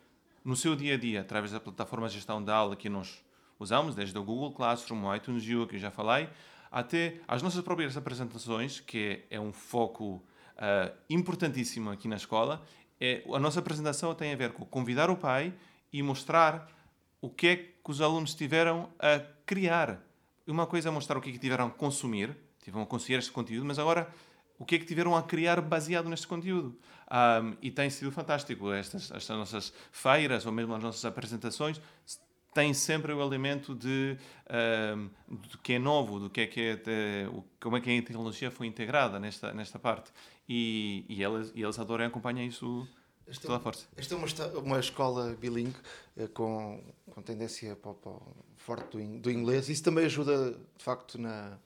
no seu dia a dia, através da plataforma de gestão da aula que nós usamos, desde o Google Classroom, o iTunes U, que eu já falei, até as nossas próprias apresentações, que é um foco uh, importantíssimo aqui na escola. É, a nossa apresentação tem a ver com convidar o pai e mostrar o que é que os alunos tiveram a criar. Uma coisa é mostrar o que é que tiveram a consumir, tiveram a consumir este conteúdo, mas agora o que é que tiveram a criar baseado neste conteúdo. Um, e tem sido fantástico. Estas, estas nossas feiras ou mesmo as nossas apresentações tem sempre o elemento de do que é novo, do que é que é de, como é que a tecnologia foi integrada nesta nesta parte e, e eles e eles adoram acompanhar isso Esta toda a força. Esta é uma, esta- uma escola bilingue eh, com, com tendência para, para forte do, do inglês. Isso também ajuda, de facto, na,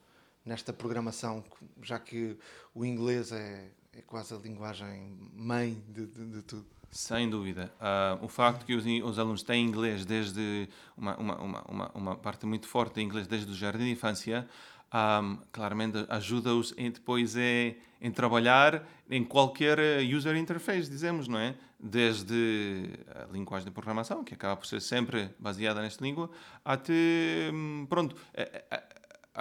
nesta programação, já que o inglês é, é quase a linguagem mãe de, de- de tudo. Sem dúvida. Ah, o facto que os, os alunos têm inglês desde uma, uma, uma, uma, parte muito forte de inglês desde o jardim de infância, ah, claramente ajuda-os depois em trabalhar em qualquer eh, user interface, dizemos, não é? Desde a linguagem de programação, que acaba por ser sempre baseada nesta língua, até, hum, pronto, a-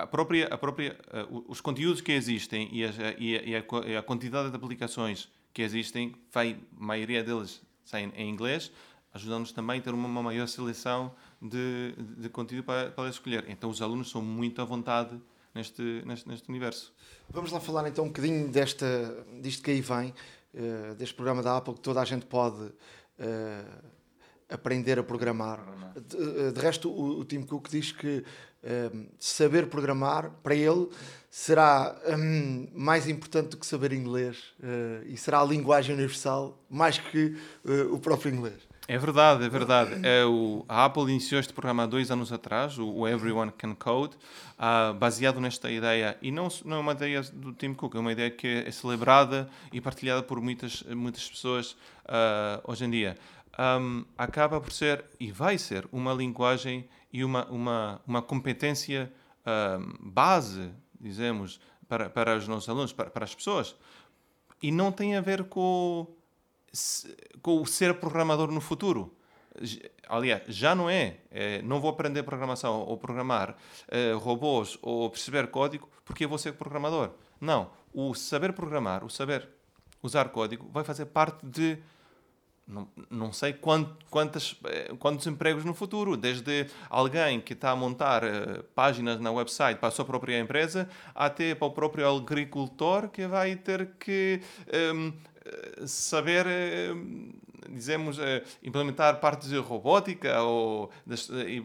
a- própria, a própria, eh, os conteúdos que existem e, as- e a, e a e a quantidade de aplicações que existem, vai, a maioria deles saem em inglês, ajudando-nos também a ter uma, maior seleção de, de conteúdo para, para escolher. Então os alunos são muito à vontade neste, neste, neste universo. Vamos lá falar então um bocadinho desta, disto que aí vem, eh, deste programa da Apple que toda a gente pode eh, aprender a programar. De, eh, de resto, o, o Tim Cook diz que eh, saber programar, para ele, será hum, mais importante do que saber inglês eh, e será a linguagem universal mais que eh, o próprio inglês. É verdade, é verdade. É o, a Apple iniciou este programa há dois anos atrás, o, o Everyone Can Code, ah, baseado nesta ideia. E não, não é uma ideia do Tim Cook, é uma ideia que é celebrada e partilhada por muitas, muitas pessoas ah, hoje em dia. Ahm, acaba por ser, e vai ser, uma linguagem e uma, uma, uma competência base, dizemos, para, para os nossos alunos, para, para as pessoas. E não tem a ver com com o ser programador no futuro. Aliás, já não é. É, não vou aprender programação ou programar eh, robôs ou perceber código porque eu vou ser programador. Não. O saber programar, o saber usar código, vai fazer parte de não, não sei quant, quantas, eh, quantos empregos no futuro, desde alguém que está a montar eh, páginas na website para a sua própria empresa, até para o próprio agricultor que vai ter que ehm, eh, saber, eh, dizemos, eh, implementar partes de robótica ou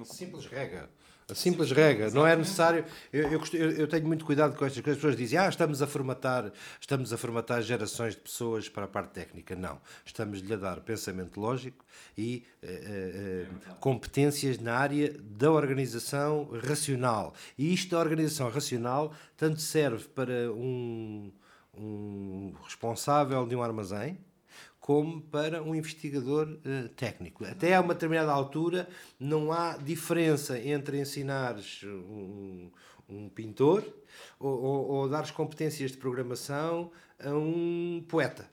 Simples regra. A simples regra, não é necessário. Eu, eu, eu- eu tenho muito cuidado com estas coisas. As pessoas dizem, ah, estamos a formatar, estamos a formatar gerações de pessoas para a parte técnica. Não. Estamos-lhe a dar pensamento lógico e eh, eh, competências na área da organização racional. E isto da organização racional tanto serve para um, um responsável de um armazém, como para um investigador eh, técnico. Até a uma determinada altura não há diferença entre ensinares um, um pintor ou, ou, ou dares competências de programação a um poeta.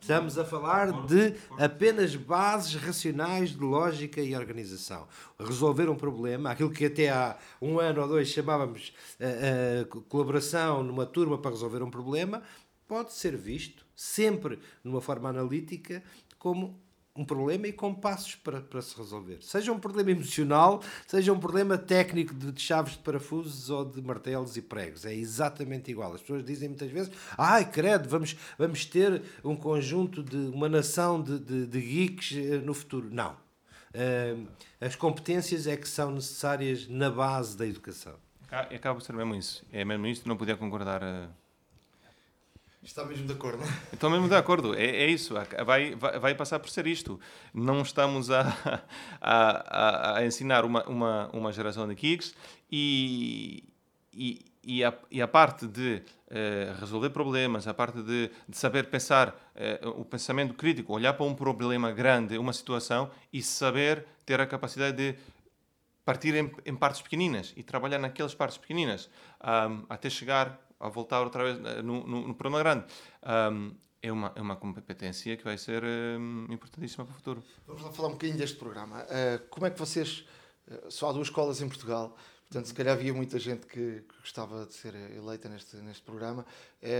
Estamos a falar de apenas bases racionais de lógica e organização. Resolver um problema, aquilo que até há um ano ou dois chamávamos eh, eh, colaboração numa turma para resolver um problema, pode ser visto sempre numa forma analítica como um problema e com passos para, para se resolver. Seja um problema emocional, seja um problema técnico de chaves de parafusos ou de martelos e pregos. É exatamente igual. As pessoas dizem muitas vezes: ai, credo, vamos, vamos ter um conjunto de uma nação de, de, de geeks eh, no futuro. Não. Eh, as competências é que são necessárias na base da educação. Ca- acaba por ser mesmo isso. É mesmo isto, não podia concordar. eh. Está mesmo de acordo? Estou mesmo de acordo, é, é isso, vai, vai, vai passar por ser isto. Não estamos a, a, a, a ensinar uma, uma, uma geração de geeks e, e, e, a, e a parte de eh, resolver problemas, a parte de, de saber pensar, eh, o pensamento crítico, olhar para um problema grande, uma situação e saber ter a capacidade de partir em, em partes pequeninas e trabalhar naquelas partes pequeninas ahm, até chegar a voltar outra vez eh, no, no, no problema grande. Ahm, é, uma, é uma competência que vai ser ahm, importantíssima para o futuro. Vamos lá falar um bocadinho deste programa. Uh, como é que vocês. uh, só há duas escolas em Portugal, portanto, se calhar havia muita gente que, que gostava de ser eleita neste, neste programa.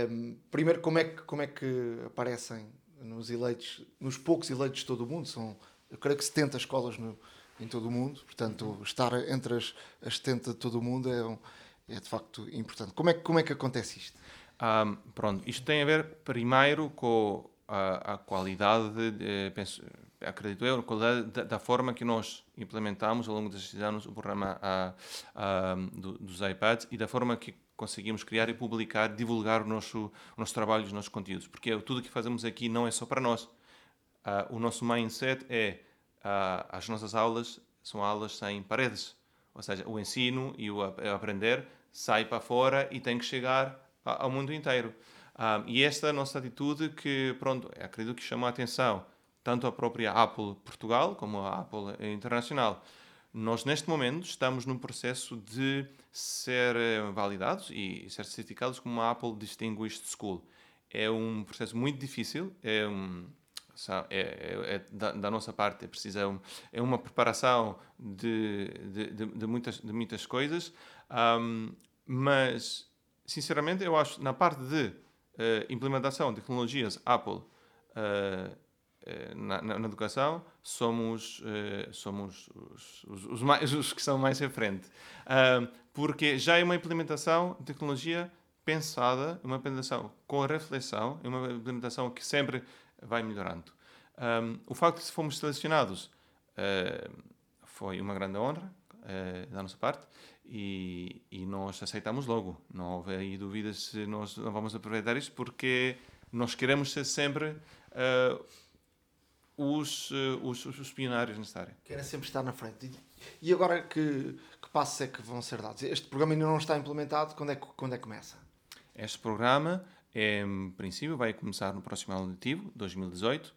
Um, primeiro, como é, que, como é que aparecem nos eleitos, nos poucos eleitos de todo o mundo? São, eu creio que 70 escolas no, em todo o mundo, portanto, estar entre as, as 70 de todo o mundo é, um- é de facto importante. Como é, como é que acontece isto? Ahm, pronto, isto tem a ver primeiro com a, a qualidade, eh, penso, acredito eu, a qualidade da, da forma que nós implementamos ao longo destes anos o programa ah, ah, do- dos iPads e da forma que conseguimos criar e publicar, divulgar o nosso, o nosso trabalho os nossos conteúdos. Porque tudo o que fazemos aqui não é só para nós. Ah, o nosso mindset é ah, as nossas aulas são aulas sem paredes, ou seja, o ensino e o ap- aprender sai para fora e tem que chegar ao mundo inteiro. Ah, e esta é a nossa atitude que, pronto, acredito que chama a atenção tanto a própria Apple Portugal como a Apple Internacional. Nós, neste momento, estamos num processo de ser eh, validados e ser certificados como uma Apple Distinguished School. É um processo muito difícil, é, um, é, é- é da, da nossa parte, é, preciso, é, um- é uma preparação de, de, de, de muitas, de muitas coisas, ahm, mas, sinceramente, eu acho, na parte de eh, implementação de tecnologias Apple eh, na, na- na educação, somos, eh, somos os, os, os mais, os que são mais à frente. Ah, porque já é uma implementação de tecnologia pensada, uma implementação com reflexão, é uma implementação que sempre vai melhorando. Um, o facto de fomos selecionados eh, foi uma grande honra da nossa parte e, e nós aceitamos logo. Não houve aí dúvidas se nós não vamos aproveitar isto porque nós queremos ser sempre eh, os, eh, os, os pionários nesta área. Querem sempre estar na frente. E- E agora que, que passos é que vão ser dados? Este programa ainda não está implementado, quando é que, quando é que começa? Este programa, em princípio, vai começar no próximo ano letivo, 2018,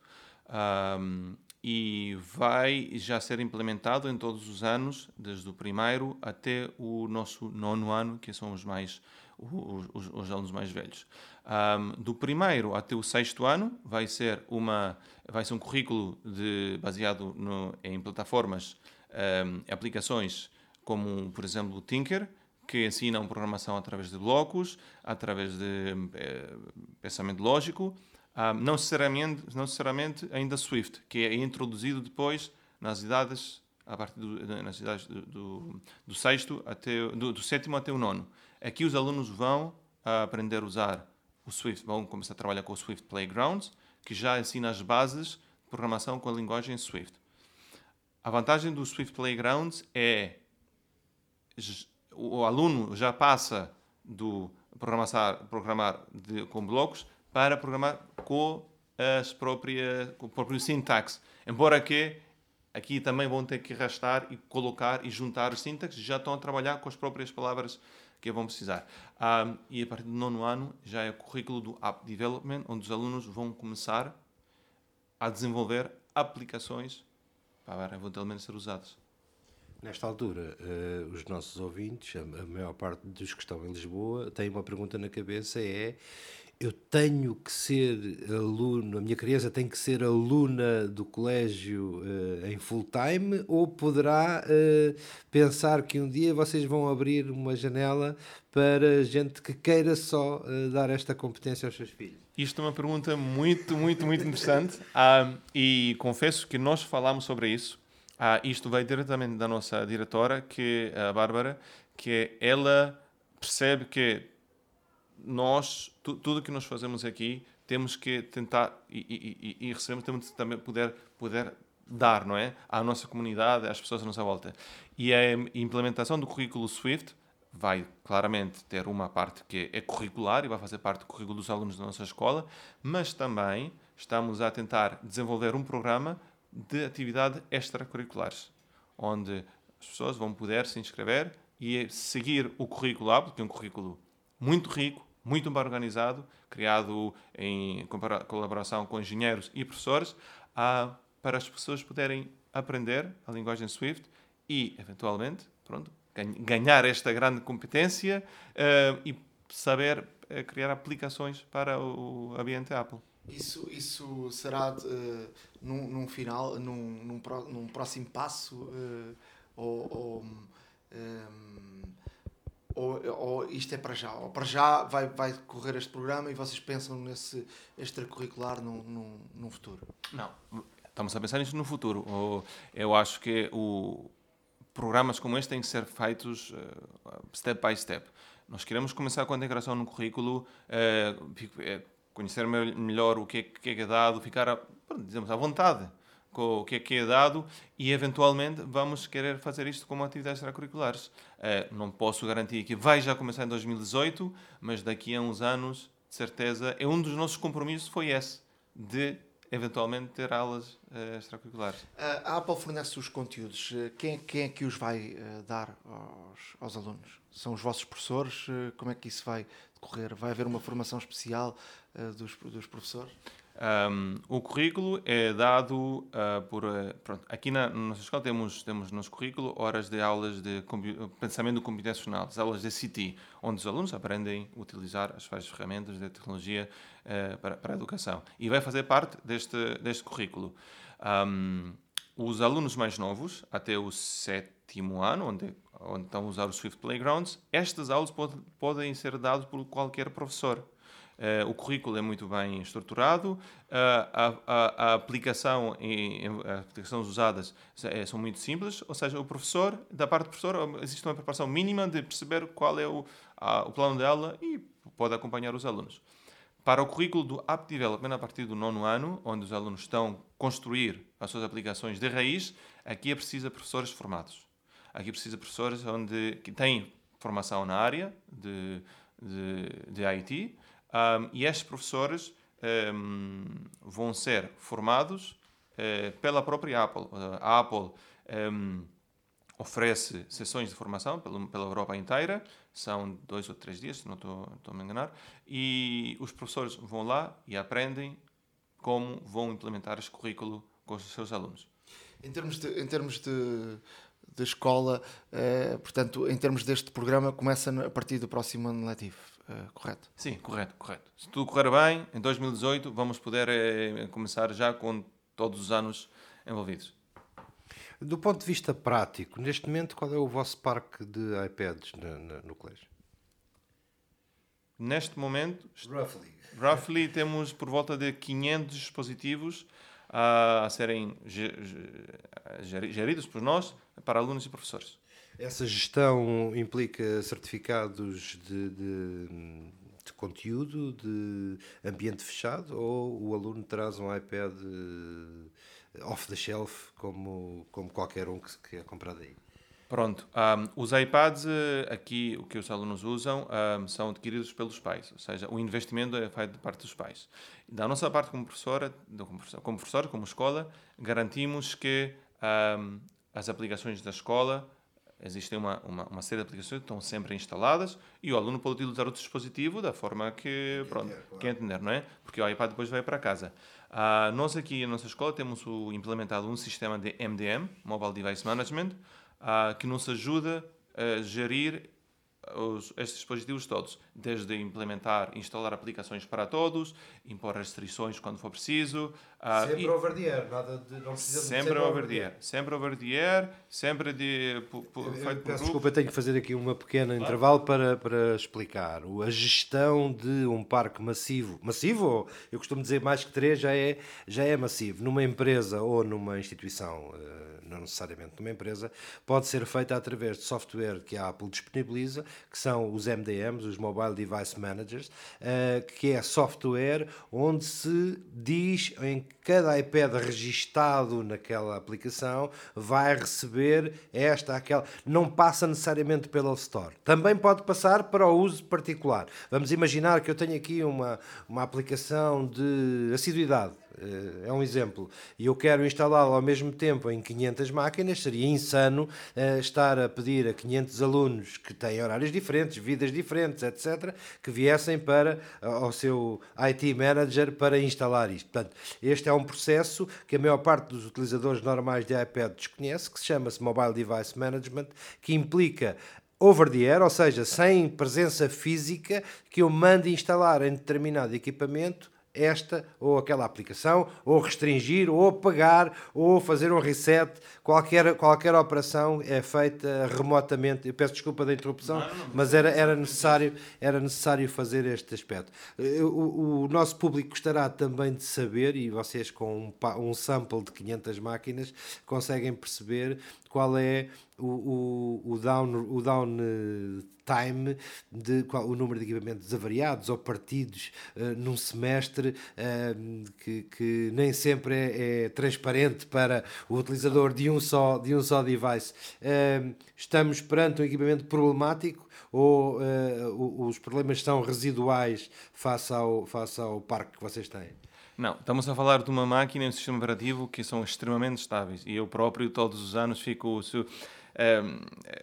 ahm, e vai já ser implementado em todos os anos, desde o primeiro até o nosso nono ano, que são os mais os, os- os alunos mais velhos. Ahm, do primeiro até o sexto ano vai ser uma vai ser um currículo de, baseado no, em plataformas, ahm, aplicações como, por exemplo, o Tinker, que ensinam programação através de blocos, através de eh, pensamento lógico, ah, não, necessariamente, não necessariamente ainda Swift, que é introduzido depois nas idades, a partir do, nas idades do, do, do sexto até do, do sétimo até o nono. Aqui os alunos vão ah, aprender a usar o Swift, vão começar a trabalhar com o Swift Playgrounds, que já ensina as bases de programação com a linguagem Swift. A vantagem do Swift Playgrounds é o aluno já passa do programar, programar de- com blocos para programar com as próprias com o próprio sintaxe. Embora que aqui também vão ter que arrastar e colocar e juntar os sintaxes, já estão a trabalhar com as próprias palavras que vão precisar. Ah, e a partir do nono ano já é o currículo do App Development, onde os alunos vão começar a desenvolver aplicações para eventualmente ser usadas. Nesta altura, eh, os nossos ouvintes, a, a maior parte dos que estão em Lisboa, têm uma pergunta na cabeça: é eu tenho que ser aluno, a minha criança tem que ser aluna do colégio eh, em full time ou poderá eh, pensar que um dia vocês vão abrir uma janela para gente que queira só eh, dar esta competência aos seus filhos? Isto é uma pergunta muito, muito, muito interessante Ah, e confesso que nós falamos sobre isso. Ah, isto veio diretamente da nossa diretora, que é a Bárbara, que ela percebe que nós, tu, tudo que nós fazemos aqui, temos que tentar e, e, e, e recebemos, temos também poder, poder dar, não é? À nossa comunidade, às pessoas à nossa volta. E a implementação do currículo Swift vai claramente ter uma parte que é curricular e vai fazer parte do currículo dos alunos da nossa escola, mas também estamos a tentar desenvolver um programa de atividade extracurriculares, onde as pessoas vão poder se inscrever e seguir o currículo porque é um currículo muito rico, muito bem organizado, criado em colaboração com engenheiros e professores, ah, para as pessoas poderem aprender a linguagem Swift e, eventualmente, pronto, gan- ganhar esta grande competência ah, e saber eh, criar aplicações para o ambiente Apple. Isso, isso será eh, num, num final, num, num, pró- num próximo passo? ou, ou, ehm, ou, ou isto é para já? Ou para já vai, vai correr este programa e vocês pensam nesse extracurricular num, num, num futuro? Não, estamos a pensar nisso no futuro. Eu acho que o programas como este têm que ser feitos eh, step by step. Nós queremos começar com a integração no currículo, eh, eh, conhecer me- melhor o que é que é, que é dado, ficar, a, dizemos, à vontade com o que é que é dado e, eventualmente, vamos querer fazer isto como atividades extracurriculares. Eh, não posso garantir que vai já começar em 2018, mas daqui a uns anos, de certeza, é um dos nossos compromissos foi esse, de eventualmente ter aulas uh, extracurriculares. A Apple fornece os conteúdos. Quem, quem é que os vai dar aos, aos, alunos? São os vossos professores? Como é que isso vai decorrer? Vai haver uma formação especial dos, dos professores? Um, o currículo é dado uh, por. Uh, pronto, aqui na, na, nossa escola temos, temos no currículo horas de aulas de pensamento computacional, as aulas de CT, onde os alunos aprendem a utilizar as várias ferramentas de tecnologia uh, para, para a educação. E vai fazer parte deste, deste currículo. Um, os alunos mais novos, até o sétimo ano, onde, onde estão a usar o Swift Playgrounds, estas aulas pod, podem ser dadas por qualquer professor. Uh, o currículo é muito bem estruturado, uh, a, a, a, aplicação e as aplicações usadas é, são muito simples, ou seja, o professor, da parte do professor, existe uma preparação mínima de perceber qual é o, a, o plano dela e pode acompanhar os alunos. Para o currículo do App Development, a partir do nono ano, onde os alunos estão a construir as suas aplicações de raiz, aqui é preciso professores formados. Aqui precisa professores onde, que têm formação na área de, de, de IT, um, e estes professores um, vão ser formados uh, pela própria Apple. A Apple um, oferece sessões de formação pela Europa inteira, são dois ou três dias, se não estou, estou a me enganar, e os professores vão lá e aprendem como vão implementar este currículo com os seus alunos. Em termos de, em termos de, de escola, eh, portanto, em termos deste programa, começa a partir do próximo ano letivo. Uh, correto? Sim, correto, correto. Se tudo correr bem, em 2018 vamos poder eh, começar já com todos os anos envolvidos. Do ponto de vista prático, neste momento, qual é o vosso parque de iPads no, no, no colégio? Neste momento, roughly. roughly temos por volta de 500 dispositivos a, a serem geridos por nós para alunos e professores. Essa gestão implica certificados de, de, de, conteúdo, de ambiente fechado, ou o aluno traz um iPad eh, off the shelf, como, como qualquer um que, que é comprado aí? Pronto, um, os iPads eh, aqui, o que os alunos usam, um, são adquiridos pelos pais, ou seja, o investimento é feito de parte dos pais. Da nossa parte como professora, como professor, como escola, garantimos que um, as aplicações da escola Existem uma, uma, uma, série de aplicações que estão sempre instaladas e o aluno pode utilizar o dispositivo da forma que, pronto, quer entender, não é? Porque o iPad depois vai para casa. Uh, nós aqui na nossa escola temos o, implementado um sistema de MDM, Mobile Device Management, uh, que nos ajuda a gerir os, estes dispositivos todos, desde implementar, instalar aplicações para todos, impor restrições quando for preciso. Uh, sempre over the air, nada de não precisa sempre de over the air. Sempre over the air, sempre de feito por Desculpa, tenho que fazer aqui uma pequena claro. intervalo para, para explicar. A gestão de um parque massivo, massivo, eu costumo dizer mais que três já é, já é massivo, numa empresa ou numa instituição eh, não necessariamente numa empresa, pode ser feita através de software que a Apple disponibiliza, que são os MDMs, os Mobile Device Managers, eh, que é software onde se diz em cada iPad registado naquela aplicação vai receber esta, aquela. Não passa necessariamente pela Store. Também pode passar para o uso particular. Vamos imaginar que eu tenho aqui uma, uma aplicação de assiduidade é um exemplo, e eu quero instalá-lo ao mesmo tempo em 500 máquinas, seria insano uh, estar a pedir a 500 alunos que têm horários diferentes, vidas diferentes, etc., que viessem para uh, ao seu IT manager para instalar isto. Portanto, este é um processo que a maior parte dos utilizadores normais de iPad desconhece, que se chama-se Mobile Device Management, que implica over the air, ou seja, sem presença física, que eu mande instalar em determinado equipamento esta ou aquela aplicação, ou restringir, ou apagar, ou fazer um reset. Qualquer, qualquer operação é feita remotamente. Eu peço desculpa da interrupção, não, não, mas era, era, necessário, era necessário fazer este aspecto. O, o, nosso público gostará também de saber, e vocês com um, um sample de 500 máquinas conseguem perceber qual é o, o, o, down, o down eh, time, de qual, o número de equipamentos avariados ou partidos uh, num semestre uh, que, que, nem sempre é, é, transparente para o utilizador de um só, de um só device. Uh, estamos perante um equipamento problemático ou os problemas são residuais face ao, face ao parque que vocês têm? Não, estamos a falar de uma máquina e um sistema operativo que são extremamente estáveis. E eu próprio, todos os anos, fico. ehm,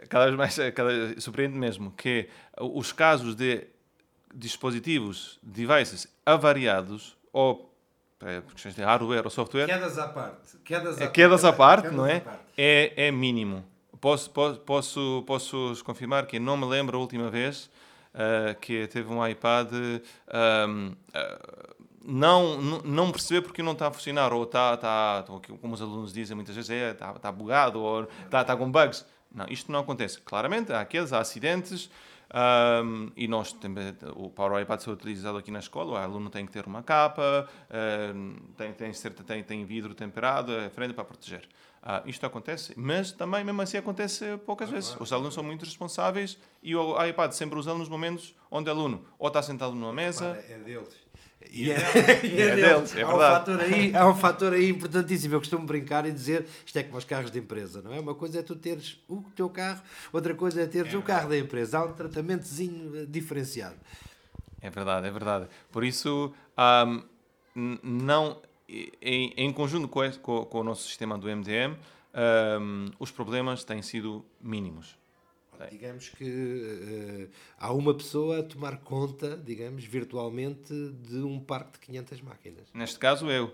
cada vez mais cada, surpreende mesmo que os casos de dispositivos, devices avariados ou eh, por questões de hardware ou software Quedas à parte. Quedas é quedas à parte, quedas não à é? parte. É, é mínimo. Posso, posso, posso, posso confirmar que não me lembro a última vez ah, que teve um iPad ahm, ah, não, não, perceber porque não está a funcionar, ou está, está, como os alunos dizem muitas vezes, é, está, está bugado, ou está, está com bugs. Não, isto não acontece. Claramente, há aqueles, há acidentes, ahm, e nós também, o Power iPad é utilizado aqui na escola, o aluno tem que ter uma capa, tem, tem, certa, tem, tem vidro temperado à frente para proteger. Ah, isto acontece, mas também, mesmo assim, acontece poucas vezes. Os alunos são muito responsáveis e o iPad sempre usando nos momentos onde o aluno ou está sentado numa mesa. É deles. E é, e É deles, é há, um verdade. fator aí, há um fator aí importantíssimo. Eu costumo brincar e dizer isto é como os carros de empresa, não é? Uma coisa é tu teres o teu carro, outra coisa é teres o carro da empresa. Há um tratamentozinho eh, diferenciado. É verdade, é verdade. Por isso, n- não, em, em conjunto com, com- com o nosso sistema do MDM, ahm, os problemas têm sido mínimos. Digamos que eh, há uma pessoa a tomar conta, digamos, virtualmente, de um parque de 500 máquinas. Neste caso, eu.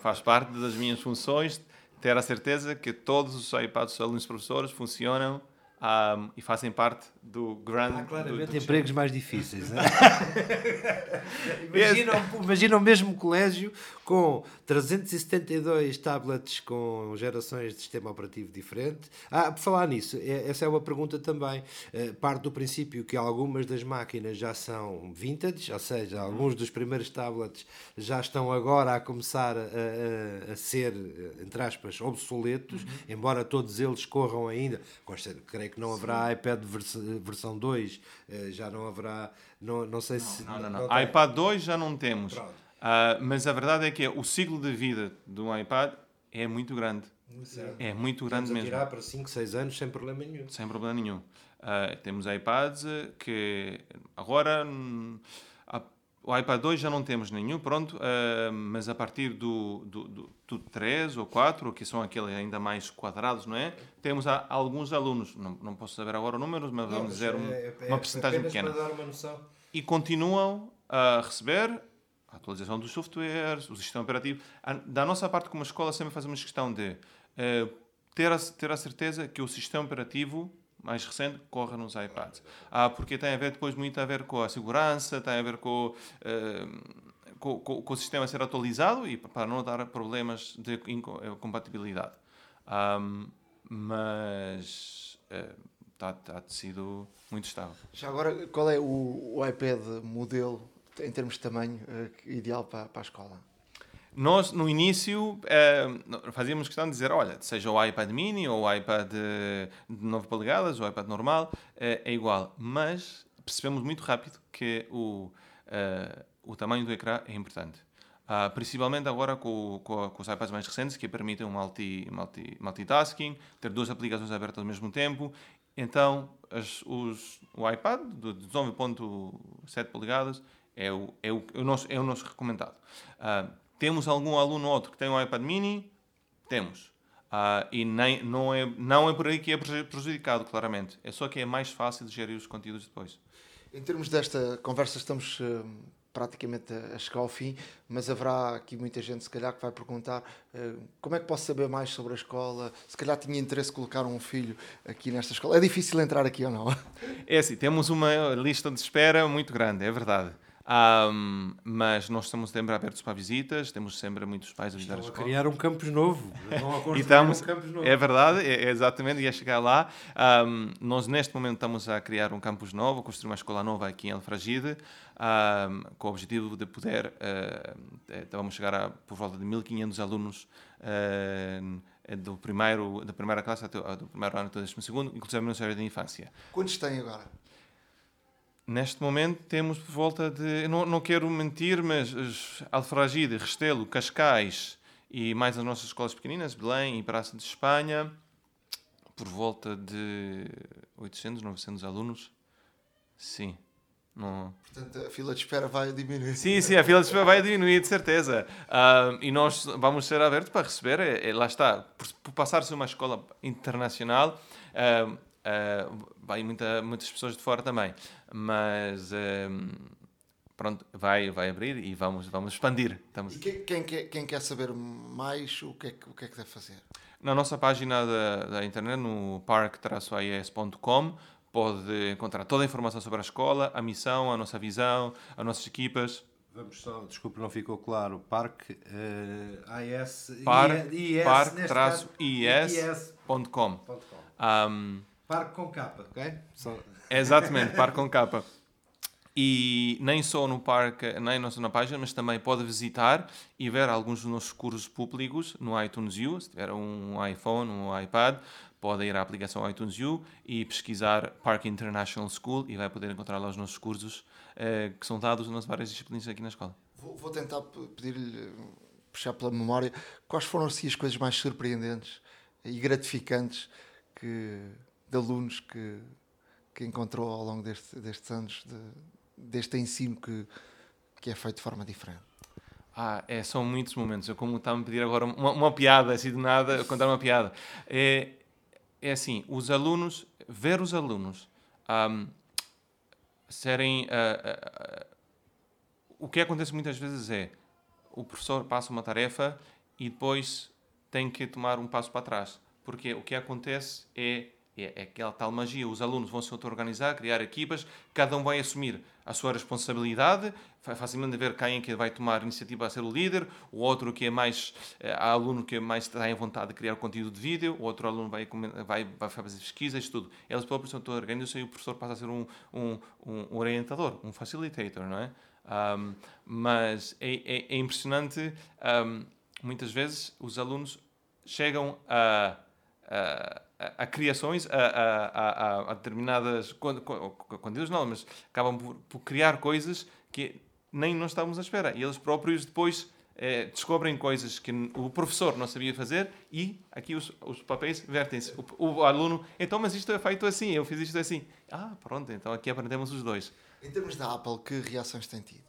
Faz parte das minhas funções ter a certeza que todos os iPads dos alunos professores funcionam ahm, e fazem parte do grande... Há claramente do- do- empregos mais difíceis. não é? imagina, imagina o mesmo colégio com 372 tablets com gerações de sistema operativo diferente. Ah, por falar nisso, é- essa é uma pergunta também. Eh, Parte do princípio que algumas das máquinas já são vintage, ou seja, alguns dos primeiros tablets já estão agora a começar a, a- a ser, entre aspas, obsoletos, embora todos eles corram ainda. Creio que não haverá iPad vers- versão 2, eh, já não haverá, não, não sei se... Não, não, não. tem. iPad 2 já não temos. Ah, mas a verdade é que o ciclo de vida do iPad é muito grande. Certo. É muito grande Estamos a mesmo. tirar para 5, 6 anos sem problema nenhum. Sem problema nenhum. Ah, temos iPads eh, que agora hum, a- o iPad 2 já não temos nenhum, pronto, ah, mas a partir do, do, do, do 3 ou 4, que são aqueles ainda mais quadrados, não é? Temos a- alguns alunos, não, não posso saber agora os números, mas vamos dizer um- uma porcentagem pequena. Para dar uma noção. e continuam a receber a atualização dos softwares, o sistema operativo. A- Da nossa parte, como escola, sempre fazemos questão de eh, ter, a, ter a certeza que o sistema operativo mais recente corra nos iPads. Ah, porque tem a ver depois muito a ver com a segurança, tem a ver com, eh, com, com- com o sistema ser atualizado e para não dar problemas de eh, compatibilidade. Ahm, mas está tá sido muito estável. Já agora, qual é o, o iPad modelo, em termos de tamanho, eh, ideal para, para a escola? Nós, no início, eh, fazíamos questão de dizer, olha, seja o iPad mini ou o iPad de 9 polegadas, ou o iPad normal, eh, é igual. Mas percebemos muito rápido que o, eh, o tamanho do ecrã é importante. Ah, principalmente agora com, com, com os iPads mais recentes, que permitem um multi, multi, multitasking, ter duas aplicações abertas ao mesmo tempo. Então, as- os, o iPad de 19.7 polegadas é o, é, o, é, o nosso, é o nosso recomendado. Ah, temos algum aluno ou outro que tem um iPad mini? Temos. Ah, e nem, não, é, não é por aí que é preju- prejudicado, claramente. É só que é mais fácil de gerir os conteúdos depois. Em termos desta conversa, estamos eh, praticamente a a chegar ao fim, mas haverá aqui muita gente, se calhar, que vai perguntar eh, como é que posso saber mais sobre a escola? Se calhar tinha interesse em colocar um filho aqui nesta escola. É difícil entrar aqui ou não? É assim, temos uma lista de espera muito grande, é verdade. Ahm, mas nós estamos sempre abertos para visitas, temos sempre muitos pais a visitar a Estão a escola. criar um campus novo. A construir estamos, um campus novo. é verdade, é, é exatamente, ia chegar lá. Ahm, nós, neste momento, estamos a criar um campus novo, a construir uma escola nova aqui em Alfragide, ahm, com o objetivo de poder, eh, vamos chegar a por volta de 1.500 alunos eh, do primeiro, da primeira classe até do primeiro ano até o décimo segundo, inclusive no série de infância. Quantos têm agora? Neste momento temos por volta de, não, não quero mentir, mas os Alfragide, Restelo, Cascais e mais as nossas escolas pequeninas, Belém e Praça de Espanha, por volta de 800, 900 alunos. Sim. Não... Portanto, a fila de espera vai diminuir. Sim, sim, a fila de espera vai diminuir, de certeza. Ah, e nós vamos ser abertos para receber, é, é, lá está, por, por passar-se uma escola internacional, ah, vai muita, muitas pessoas de fora também. Mas pronto, vai, vai abrir e vamos, vamos expandir. Estamos... E quem, quem, quer, quem quer saber mais, o que, é que, o que é que deve fazer? Na nossa página da, da internet, no park-ies.com, pode encontrar toda a informação sobre a escola, a missão, a nossa visão, as nossas equipas. Vamos só, desculpe, não ficou claro. Parque uh, AS, Par, IS, parque-is.com. Um, parque com capa, ok? Só... Exatamente, parque com capa. E nem só no parque, nem só na página, mas também pode visitar e ver alguns dos nossos cursos públicos no iTunes U. Se tiver um iPhone, um iPad, pode ir à aplicação iTunes U e pesquisar Park International School e vai poder encontrar lá os nossos cursos eh, que são dados nas várias disciplinas aqui na escola. Vou, vou tentar pedir-lhe, puxar pela memória, quais foram assim as coisas mais surpreendentes e gratificantes que, de alunos que, que encontrou ao longo deste, destes anos de, deste ensino que, que é feito de forma diferente? Ah, é, são muitos momentos. Eu, como estava a pedir agora uma, uma piada, assim de nada, contar uma piada. É, é assim: os alunos, ver os alunos um, serem. Uh, uh, uh, o que acontece muitas vezes é o professor passa uma tarefa e depois tem que tomar um passo para trás. Porque o que acontece é é, é aquela tal magia. Os alunos vão se auto-organizar, criar equipas, cada um vai assumir a sua responsabilidade, facilmente ver quem é que vai tomar iniciativa a ser o líder, o outro que é mais, eh, há aluno que é mais está em vontade de criar conteúdo de vídeo, o outro aluno vai, vai, vai fazer pesquisas, tudo. Eles próprios se auto-organizam e o professor passa a ser um, um, um orientador, um facilitator, não é? Um, mas é, é, é impressionante, muitas vezes os alunos chegam a, a a, criações, a, a, a, determinadas conteúdos, não, mas acabam por, por, criar coisas que nem nós estávamos à espera. E eles próprios depois eh, descobrem coisas que o professor não sabia fazer e aqui os, os papéis vertem-se. O, o, aluno, então, mas isto é feito assim, eu fiz isto assim. Ah, pronto, então aqui aprendemos os dois. Em termos da Apple, que reações tem tido?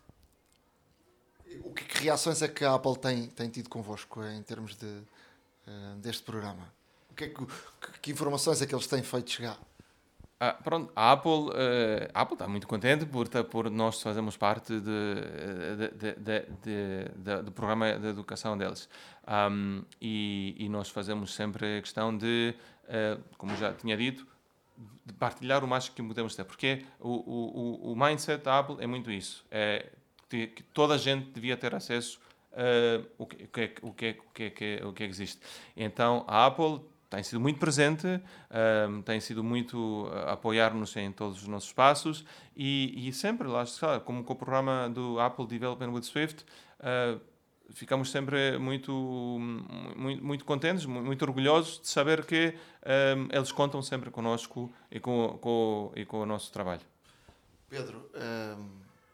O que, que reações é que a Apple tem, tem tido convosco em termos de, uh, deste programa? Que, é que, que, informações é que eles têm feito chegar? Ah, pronto, a Apple, uh, Apple está muito contente por, por nós fazermos parte de, do programa de educação deles. Um, e, e, nós fazemos sempre a questão de, uh, como já tinha dito, de partilhar o mais que podemos ter. Porque o, o, o mindset da Apple é muito isso. É que toda a gente devia ter acesso uh, o, que, o, que, o, que, o, que, o que existe. Então, a Apple tem sido muito presente, um, tem sido muito a apoiar-nos em todos os nossos passos e, e sempre, lá está, como com o programa do Apple Development with Swift, uh, ficamos sempre muito, muito, muito, contentes, muito orgulhosos de saber que um, eles contam sempre connosco e com, com, e com o nosso trabalho. Pedro, um,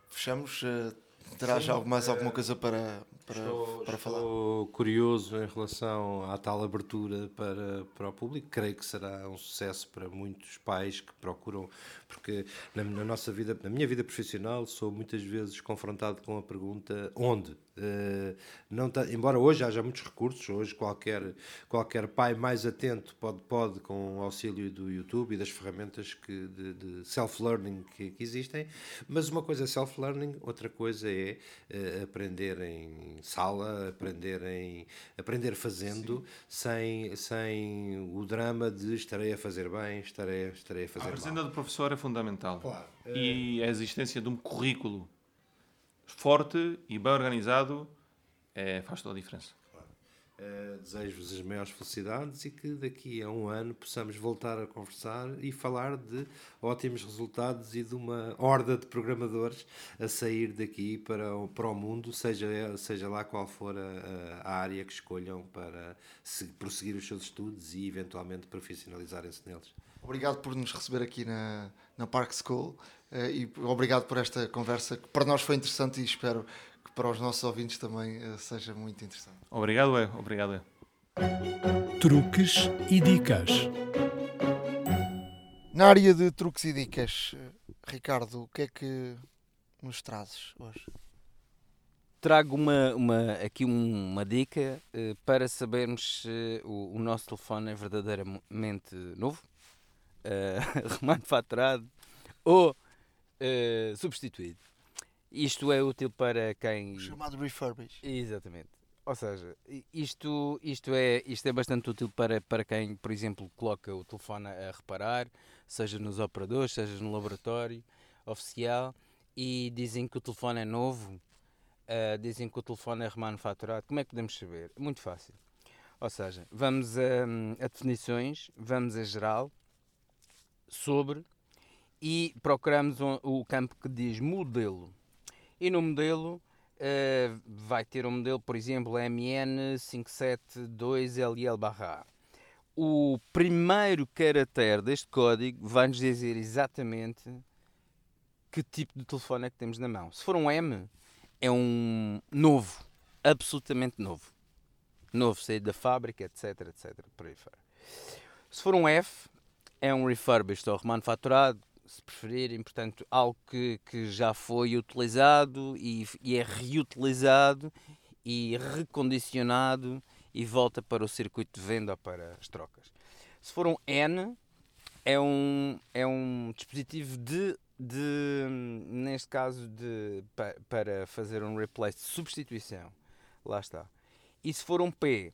fechamos. Uh, terás Sim, mais uh, alguma coisa para, para, estou, para falar. Estou curioso em relação à tal abertura para, para o público. Creio que será um sucesso para muitos pais que procuram, porque na, na nossa vida, na minha vida profissional, sou muitas vezes confrontado com a pergunta onde. Uh, não tá, embora hoje haja muitos recursos, hoje qualquer, qualquer pai mais atento pode, pode com o auxílio do YouTube e das ferramentas que, de, de self-learning que, que, existem, mas uma coisa é self-learning, outra coisa é uh, aprender em sala, aprender, em, aprender fazendo, sem, sem o drama de estarei a fazer bem, estarei, estarei a fazer a mal. A presença do professor é fundamental. Claro. E a existência de um currículo forte e bem organizado é, faz toda a diferença. Uh, Desejo-vos as maiores felicidades e que daqui a um ano possamos voltar a conversar e falar de ótimos resultados e de uma horda de programadores a sair daqui para, o, para o mundo, seja, seja lá qual for a, a área que escolham para se, prosseguir os seus estudos e eventualmente profissionalizarem-se neles. Obrigado por nos receber aqui na, na Park School e obrigado por esta conversa que para nós foi interessante e espero que para os nossos ouvintes também uh, seja muito interessante. Obrigado, é. Obrigado, é. Truques e dicas. Na área de truques e dicas, Ricardo, o que é que nos trazes hoje? Trago uma, uma, aqui um- uma dica eh, para sabermos se o, o nosso telefone é verdadeiramente novo, eh, remanufaturado ou eh, substituído. Isto é útil para quem. O chamado refurbish. Exatamente. Ou seja, isto, isto, é, isto é bastante útil para, para quem, por exemplo, coloca o telefone a reparar, seja nos operadores, seja no laboratório oficial, e dizem que o telefone é novo, ah, dizem que o telefone é remanufaturado. Como é que podemos saber? Muito fácil. Ou seja, vamos a, a definições, vamos a geral, sobre, e procuramos o, o campo que diz modelo. E no modelo eh, vai ter um modelo, por exemplo, MN572LL-A. O primeiro caractere deste código vai-nos dizer exatamente que tipo de telefone é que temos na mão. Se for um M, é um novo, absolutamente novo. Novo, saído da fábrica, etc, etc, por aí fora. Se for um F, é um refurbished ou remanufaturado, se preferirem, portanto, algo que, que já foi utilizado e, e é reutilizado e recondicionado e volta para o circuito de venda ou para as trocas. Se for um N, é um, é um dispositivo de, de neste caso, de, pa- para fazer um replace, de substituição. Lá está. E se for um P,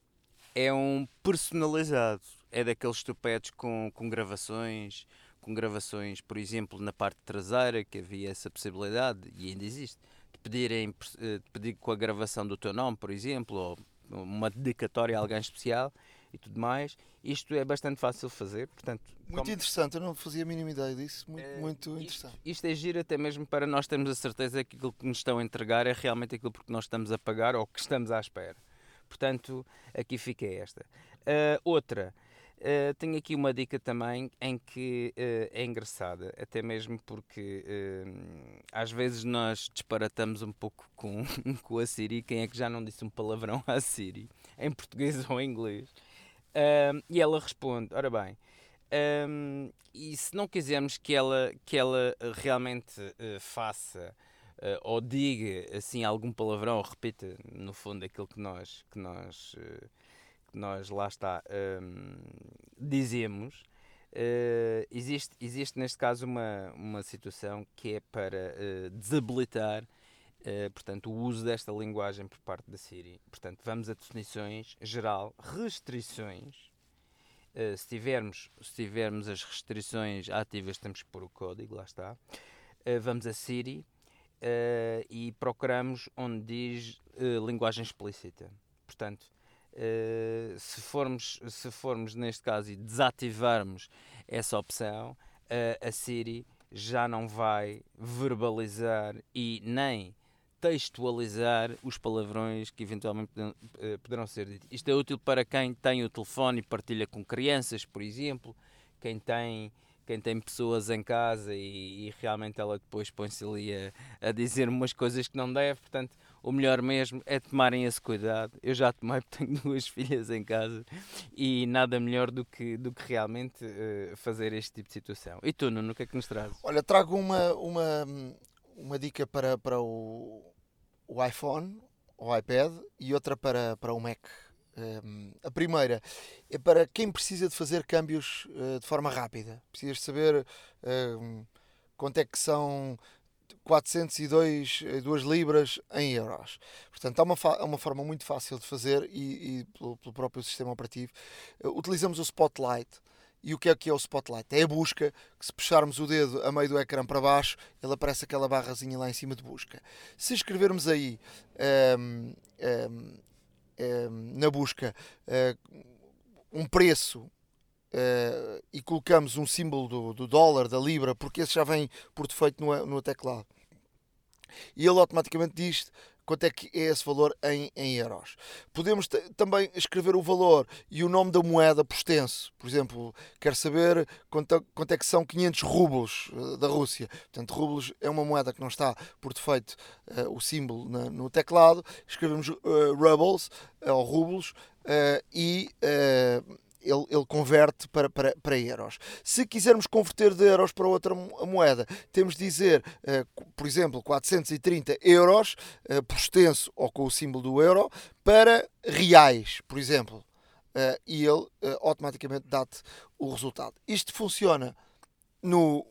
é um personalizado. É daqueles tupetes com, com gravações, com gravações, por exemplo, na parte traseira, que havia essa possibilidade, e ainda existe, de pedirem, eh, de pedir com a gravação do teu nome, por exemplo, ou uma dedicatória a alguém especial e tudo mais. Isto é bastante fácil de fazer, portanto... Muito como- interessante, eu não fazia a mínima ideia disso. Muito, Eh, muito isto- interessante. Isto é giro até mesmo para nós termos a certeza que aquilo que nos estão a entregar é realmente aquilo porque nós estamos a pagar ou que estamos à espera. Portanto, aqui fica esta. Ah, outra, ah, tenho aqui uma dica também em que ah, é engraçada, até mesmo porque ah, às vezes nós disparatamos um pouco com, com a Siri. Quem é que já não disse um palavrão à Siri, em português ou em inglês? E ela responde: ora bem. Ahm, e se não quisermos que ela, que ela eh, realmente eh, faça eh, ou diga assim algum palavrão ou repita no fundo aquilo que nós, que nós, eh, nós lá está ahm, dizemos, eh, existe, existe neste caso uma, uma situação que é para eh, desabilitar eh, portanto, o uso desta linguagem por parte da Siri. Portanto, vamos a definições geral, restrições. Uh, se, tivermos, se tivermos as restrições ativas, temos que pôr o código, lá está. Uh, vamos a Siri uh, e procuramos onde diz uh, linguagem explícita. Portanto, uh, se, formos, se formos neste caso e desativarmos essa opção, uh, a Siri já não vai verbalizar e nem textualizar os palavrões que eventualmente poderão, eh, poderão ser ditos. Isto é útil para quem tem o telefone e partilha com crianças, por exemplo, quem tem, quem tem pessoas em casa e, e realmente ela depois põe-se ali a, a dizer umas coisas que não deve, portanto, o melhor mesmo é tomarem esse cuidado. Eu já tomei porque tenho duas filhas em casa e nada melhor do que, do que realmente eh, fazer este tipo de situação. E tu, Nuno, o que é que nos traz? Olha, trago uma, uma, uma dica para, para o, o iPhone, o iPad e outra para, para o Mac. Um, a primeira é para quem precisa de fazer câmbios uh, de forma rápida. Precisas saber um, quanto é que são 402 2 libras em euros. Portanto, há uma, há uma forma muito fácil de fazer e, e pelo, pelo, próprio sistema operativo. Uh, utilizamos o Spotlight. E o que é que é o Spotlight? É a busca, que se puxarmos o dedo a meio do ecrã para baixo, ele aparece aquela barrazinha lá em cima de busca. Se escrevermos aí um, um, um, na busca um preço Uh, e colocamos um símbolo do, do, dólar, da libra, porque esse já vem por defeito no, no teclado. E ele automaticamente diz quanto é que é esse valor em, em euros. Podemos também escrever o valor e o nome da moeda por extenso. Por exemplo, quer saber quanto, quanto é que são 500 rublos uh, da Rússia. Portanto, rublos é uma moeda que não está por defeito uh, o símbolo na, no teclado. Escrevemos rubles ou rublos e ele, ele converte para, para, para euros. Se quisermos converter de euros para outra moeda, temos de dizer, uh, por exemplo, 430 euros uh, por extenso ou com o símbolo do euro para reais, por exemplo. Uh, e ele automaticamente dá-te o resultado. Isto funciona no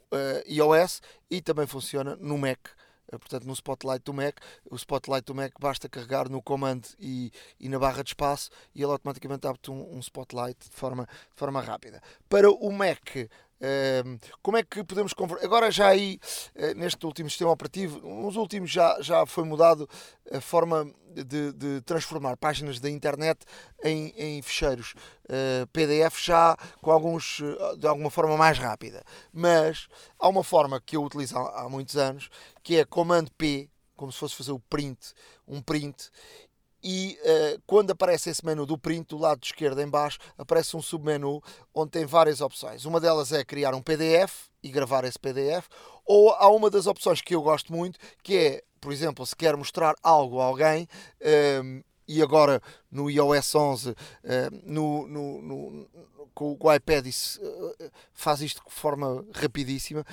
iOS e também funciona no Mac eh, portanto no Spotlight do Mac. O Spotlight do Mac basta carregar no comando e, e na barra de espaço e ele automaticamente abre-te um, um, Spotlight de forma, de forma rápida. Para o Mac, como é que podemos? Agora já aí, eh, neste último sistema operativo, nos últimos já, já foi mudado a forma de, de transformar páginas da internet em, em ficheiros eh, PDF já com alguns, de alguma forma mais rápida. Mas há uma forma que eu utilizo há muitos anos que é comando P, como se fosse fazer o print, um print, e uh, quando aparece esse menu do print, do lado esquerdo em baixo, aparece um submenu onde tem várias opções. Uma delas é criar um PDF e gravar esse PDF, ou há uma das opções que eu gosto muito, que é, por exemplo, se quer mostrar algo a alguém, um, ehm, e agora no iOS 11, uh, ehm, no, no, no, com o iPad isso, uh, faz isto de forma rapidíssima.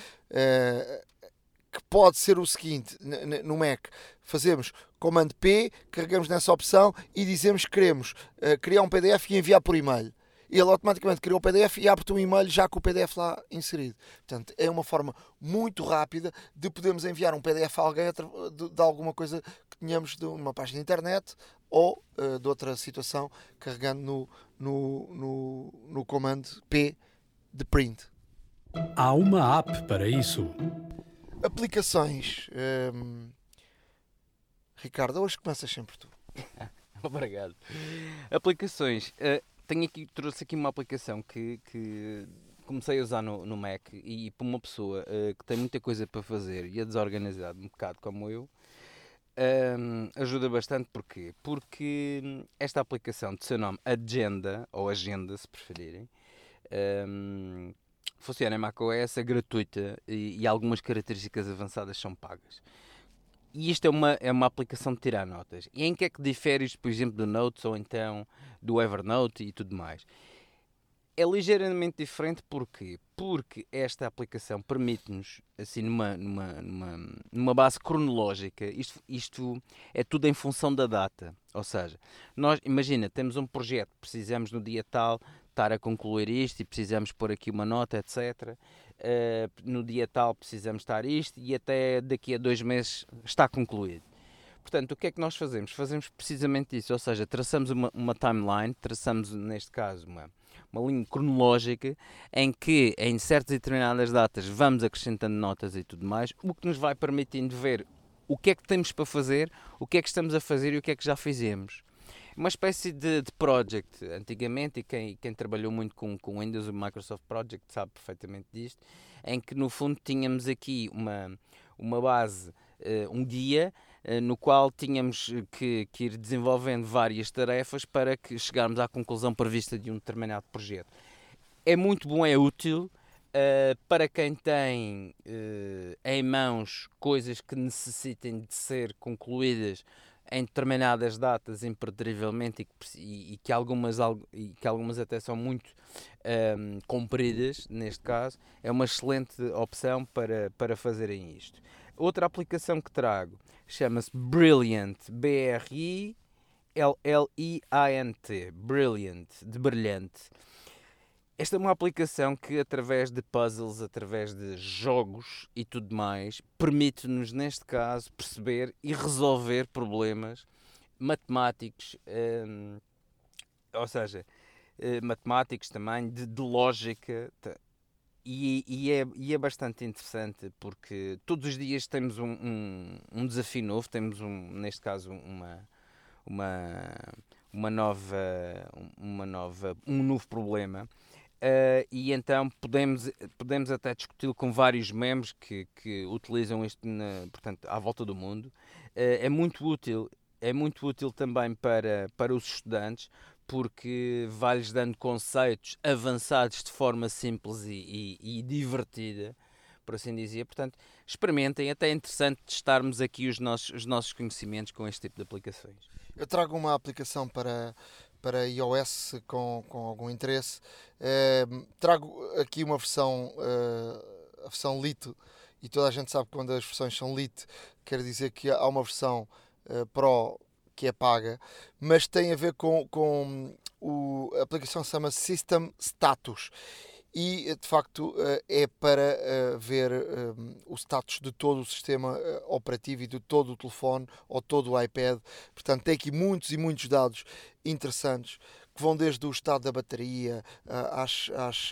Que pode ser o seguinte no Mac: fazemos comando P, carregamos nessa opção e dizemos que queremos uh, criar um PDF e enviar por e-mail. Ele automaticamente cria o PDF e abre-te um e-mail já com o PDF lá inserido. Portanto, é uma forma muito rápida de podermos enviar um PDF a alguém de, de alguma coisa que tenhamos de uma página de internet ou uh, de outra situação, carregando no, no, no, no comando P de print. Há uma app para isso. Aplicações. Hum, Ricardo, hoje começas sempre tu. Obrigado. Aplicações. Uh, tenho aqui, trouxe aqui uma aplicação que, que comecei a usar no, no Mac e para uma pessoa uh, que tem muita coisa para fazer e é desorganizado um bocado como eu, um, ajuda bastante porquê? Porque esta aplicação de seu nome Agenda, ou Agenda se preferirem, um, funciona em macOS, é gratuita e, e, algumas características avançadas são pagas. E isto é uma, é uma aplicação de tirar notas. E em que é que difere isto, por exemplo, do Notes ou então do Evernote e tudo mais? É ligeiramente diferente porquê? Porque esta aplicação permite-nos, assim, numa, numa, numa, numa base cronológica, isto, isto é tudo em função da data. Ou seja, nós, imagina, temos um projeto, precisamos no dia tal estar a concluir isto e precisamos pôr aqui uma nota, etc. Eh, no dia tal precisamos estar isto e até daqui a dois meses está concluído. Portanto, o que é que nós fazemos? Fazemos precisamente isso, ou seja, traçamos uma, uma timeline, traçamos neste caso uma, uma linha cronológica em que em certas e determinadas datas vamos acrescentando notas e tudo mais, o que nos vai permitindo ver o que é que temos para fazer, o que é que estamos a fazer e o que é que já fizemos uma espécie de, de project. Antigamente, e quem, quem trabalhou muito com, com Windows, o Microsoft Project, sabe perfeitamente disto, em que no fundo tínhamos aqui uma, uma base, uh, um guia, uh, no qual tínhamos que, que ir desenvolvendo várias tarefas para que chegarmos à conclusão prevista de um determinado projeto. É muito bom, é útil. Uh, para quem tem uh, em mãos coisas que necessitem de ser concluídas em determinadas datas impertrivelmente e que, e, e que, algumas, e que algumas até são muito um, compridas, neste caso, é uma excelente opção para, para fazerem isto. Outra aplicação que trago chama-se Brilliant, B-R-I-L-L-I-A-N-T, Brilliant, de brilhante. Esta é uma aplicação que, através de puzzles, através de jogos e tudo mais, permite-nos, neste caso, perceber e resolver problemas matemáticos, hum, ou seja, eh, matemáticos também, de, de lógica. E, e, é, e, é, bastante interessante porque todos os dias temos um, um, um desafio novo, temos um, neste caso uma, uma, uma nova, uma nova, um novo problema Uh, e então podemos, podemos até discuti-lo com vários membros que, que utilizam isto na, portanto, à volta do mundo. Uh, é muito útil, é muito útil também para, para os estudantes, porque vai-lhes dando conceitos avançados de forma simples e, e, e, divertida, por assim dizer. Portanto, experimentem, até é interessante testarmos aqui os nossos, os nossos conhecimentos com este tipo de aplicações. Eu trago uma aplicação para para iOS com, com algum interesse. Eh, trago aqui uma versão, eh, a versão Lite, e toda a gente sabe que quando as versões são Lite, quer dizer que há uma versão eh, Pro que é paga, mas tem a ver com, com o, a aplicação se chama System Status e de facto eh, é para eh, ver eh, o status de todo o sistema operativo e de todo o telefone ou todo o iPad. Portanto, tem aqui muitos e muitos dados interessantes que vão desde o estado da bateria às, às,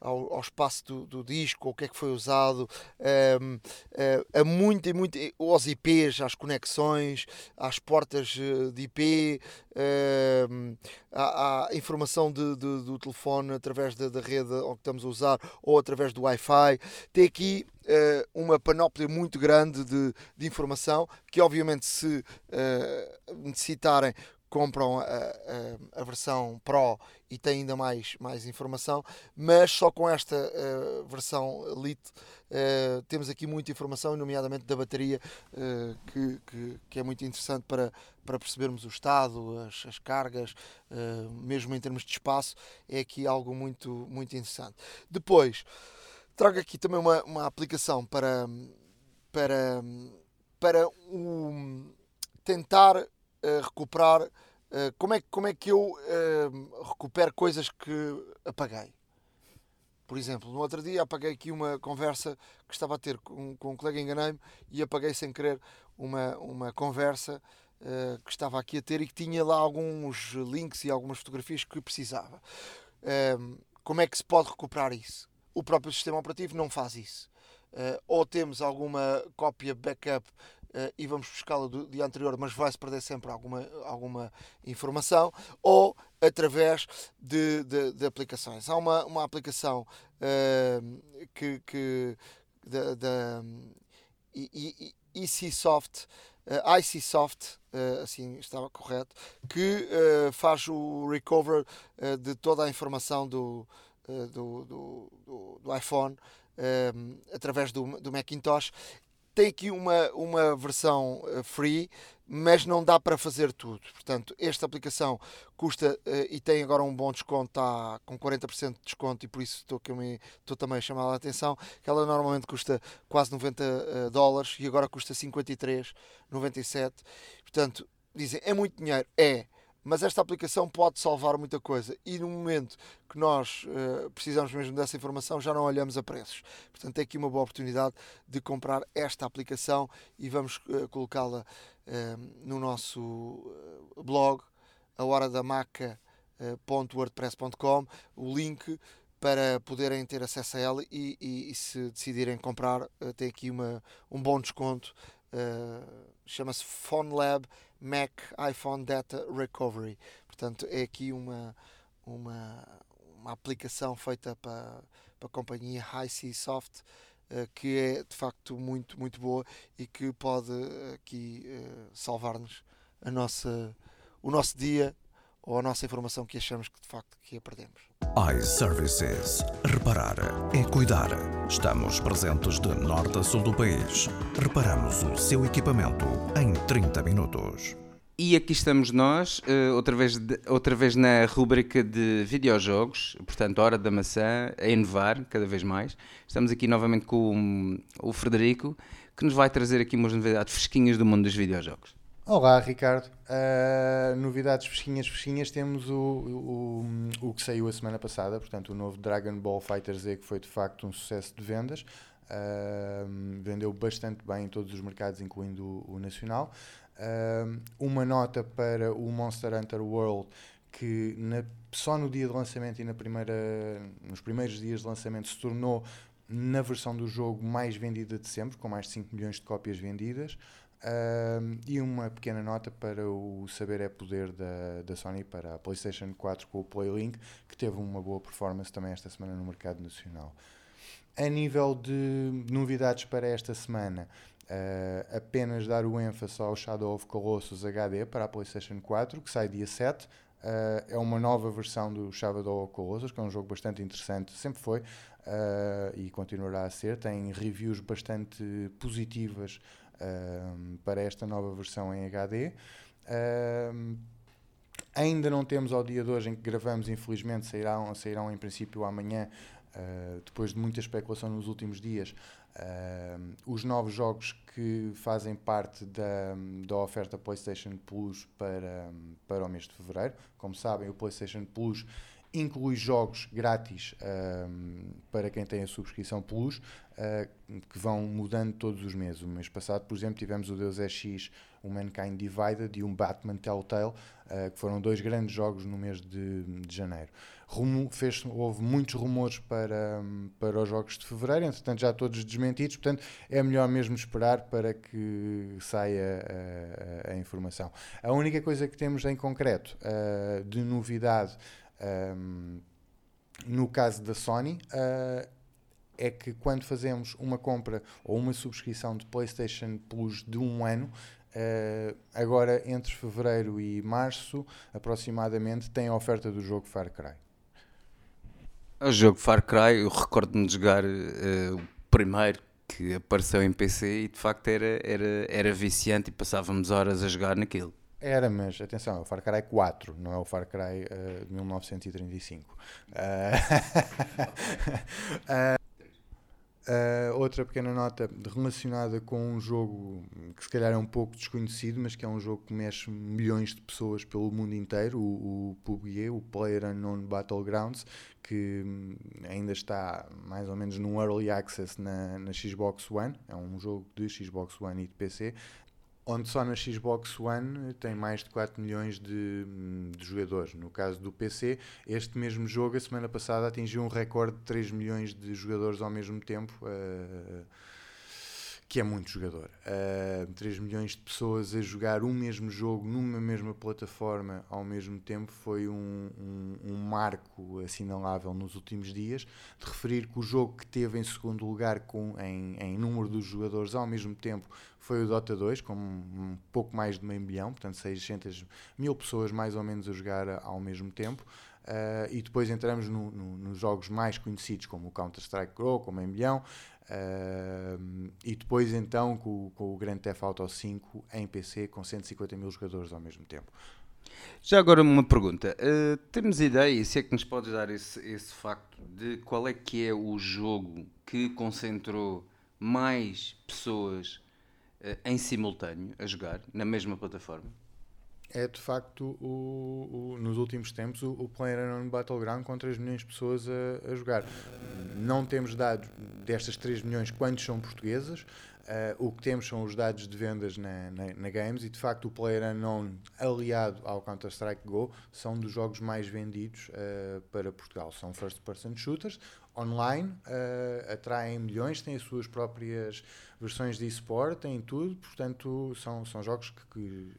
ao, ao, espaço do, do, disco, o que é que foi usado, ehm, a, a muito e muito, aos IPs, às conexões, às portas de IP, ehm, à, à informação de, de, do telefone através da, da rede que estamos a usar ou através do Wi-Fi. Tem aqui uma panóplia muito grande de, de, informação que, obviamente, se uh, necessitarem, compram a, a, a, versão Pro e tem ainda mais, mais informação, mas só com esta uh, versão Lite uh, temos aqui muita informação, nomeadamente da bateria, uh, que, que, que, é muito interessante para, para percebermos o estado, as, as cargas, mesmo em termos de espaço, é aqui algo muito, muito interessante. Depois, trago aqui também uma, uma aplicação para, para, para tentar recuperar. Uh, como, é, como é que eu uh, recupero coisas que apaguei? Por exemplo, no outro dia apaguei aqui uma conversa que estava a ter com, com um colega, enganei-me e apaguei sem querer uma, uma conversa uh, que estava aqui a ter e que tinha lá alguns links e algumas fotografias que precisava. Uh, como é que se pode recuperar isso? O próprio sistema operativo não faz isso. Uh, ou temos alguma cópia backup uh, e vamos buscá-la do dia anterior, mas vai-se perder sempre alguma, alguma informação, ou através de, de, de aplicações. Há uma, uma aplicação uh, que, que da, da uh, ICSoft, uh, assim estava correto, que uh, faz o recover de toda a informação do, do, do, do, iPhone através do, do Macintosh tem aqui uma, uma versão uh, free, mas não dá para fazer tudo. Portanto, esta aplicação custa uh, e tem agora um bom desconto, está com 40% de desconto e por isso estou, me, estou também a chamar a atenção, que ela normalmente custa quase 90 uh, eh, dólares e agora custa 53,97. Portanto, dizem, é muito dinheiro? É mas esta aplicação pode salvar muita coisa e no momento que nós uh, precisamos mesmo dessa informação já não olhamos a preços. Portanto, é aqui uma boa oportunidade de comprar esta aplicação e vamos uh, colocá-la uh, no nosso blog, a hora da maca.wordpress.com, o link para poderem ter acesso a ela e, e, e se decidirem comprar, tem aqui uma, um bom desconto. Chama-se PhoneLab Mac iPhone Data Recovery. Portanto, é aqui uma, uma, uma aplicação feita para, para a companhia HiC Soft uh, que é de facto muito, muito boa e que pode aqui uh, salvar-nos a nossa, o nosso dia ou a nossa informação que achamos que de facto que a perdemos. iServices. Reparar é cuidar. Estamos presentes de norte a sul do país. Reparamos o seu equipamento em 30 minutos. E aqui estamos nós, eh, outra vez, outra vez na rúbrica de videojogos, portanto, Hora da Maçã, a inovar cada vez mais. Estamos aqui novamente com o Frederico, que nos vai trazer aqui umas novidades fresquinhas do mundo dos videojogos. Olá, Ricardo. Uh, novidades fresquinhas, fresquinhas. Temos o, o, o que saiu a semana passada, portanto, o novo Dragon Ball Fighter Z, que foi de facto um sucesso de vendas. Uh, vendeu bastante bem em todos os mercados, incluindo o, o nacional. Uh, uma nota para o Monster Hunter World, que na, só no dia de lançamento e na primeira, nos primeiros dias de lançamento se tornou na versão do jogo mais vendida de sempre, com mais de 5 milhões de cópias vendidas. E uma pequena nota para o Saber é Poder da, da Sony para a PlayStation 4 com o Playlink, que teve uma boa performance também esta semana no mercado nacional. A nível de novidades para esta semana, uh, apenas dar o ênfase ao Shadow of Colossus HD para a PlayStation 4, que sai dia 7. Uh, ah, é uma nova versão do Shadow of Colossus, que é um jogo bastante interessante, sempre foi uh, e continuará a ser. Tem reviews bastante positivas para esta nova versão em HD. Ainda não temos ao dia de hoje em que gravamos, infelizmente, sairão, sairão em princípio amanhã, uh, depois de muita especulação nos últimos dias, uh, os novos jogos que fazem parte da, da oferta PlayStation Plus para, para o mês de fevereiro. Como sabem, o PlayStation Plus inclui jogos grátis um, para quem tem a subscrição Plus, uh, que vão mudando todos os meses. O mês passado, por exemplo, tivemos o Deus Ex, o Mankind Divided e um Batman Telltale, uh, que foram dois grandes jogos no mês de, de janeiro. Rumo, fez, houve muitos rumores para, para os jogos de fevereiro, entretanto já todos desmentidos, portanto é melhor mesmo esperar para que saia a, a, a informação. A única coisa que temos em concreto uh, de novidade um, no caso da Sony, uh, é que quando fazemos uma compra ou uma subscrição de PlayStation Plus de um ano, uh, agora entre fevereiro e março, aproximadamente, tem a oferta do jogo Far Cry. O jogo Far Cry, eu recordo-me de jogar uh, o primeiro que apareceu em PC e de facto era, era, era viciante e passávamos horas a jogar naquilo. Era, mas atenção, é o Far Cry 4, não é o Far Cry uh, de 1935. Uh, uh, outra pequena nota relacionada com um jogo que se calhar é um pouco desconhecido, mas que é um jogo que mexe milhões de pessoas pelo mundo inteiro, o, o PUBG, o Player Unknown Battlegrounds, que hum, ainda está mais ou menos num early access na, na Xbox One, é um jogo de Xbox One e de PC, onde só na Xbox One tem mais de 4 milhões de, de, jogadores. No caso do PC, este mesmo jogo, a semana passada, atingiu um recorde de 3 milhões de jogadores ao mesmo tempo. Uh, que é muito jogador. Uh, 3 milhões de pessoas a jogar um mesmo jogo numa mesma plataforma ao mesmo tempo foi um, um, um, marco assinalável nos últimos dias. De referir que o jogo que teve em segundo lugar com, em, em número dos jogadores ao mesmo tempo foi o Dota 2, com um pouco mais de meio milhão, portanto 600 mil pessoas mais ou menos a jogar ao mesmo tempo. Uh, e depois entramos no, no, nos jogos mais conhecidos, como o Counter-Strike Go, com meio milhão, Uh, e depois então com, com, o Grand Theft Auto 5 em PC com 150 mil jogadores ao mesmo tempo. Já agora uma pergunta, uh, temos ideia, se é que nos podes dar esse, esse facto de qual é que é o jogo que concentrou mais pessoas em simultâneo a jogar na mesma plataforma? é de facto o, o, nos últimos tempos o, o PlayerUnknown Battleground com 3 milhões de pessoas a, a, jogar. Não temos dados destas 3 milhões quantos são portuguesas. Uh, o que temos são os dados de vendas na, na, na Games e de facto o PlayerUnknown aliado ao Counter-Strike Go são dos jogos mais vendidos uh, para Portugal. São first person shooters online, uh, atraem milhões, têm as suas próprias versões de eSport, têm tudo, portanto são, são jogos que, que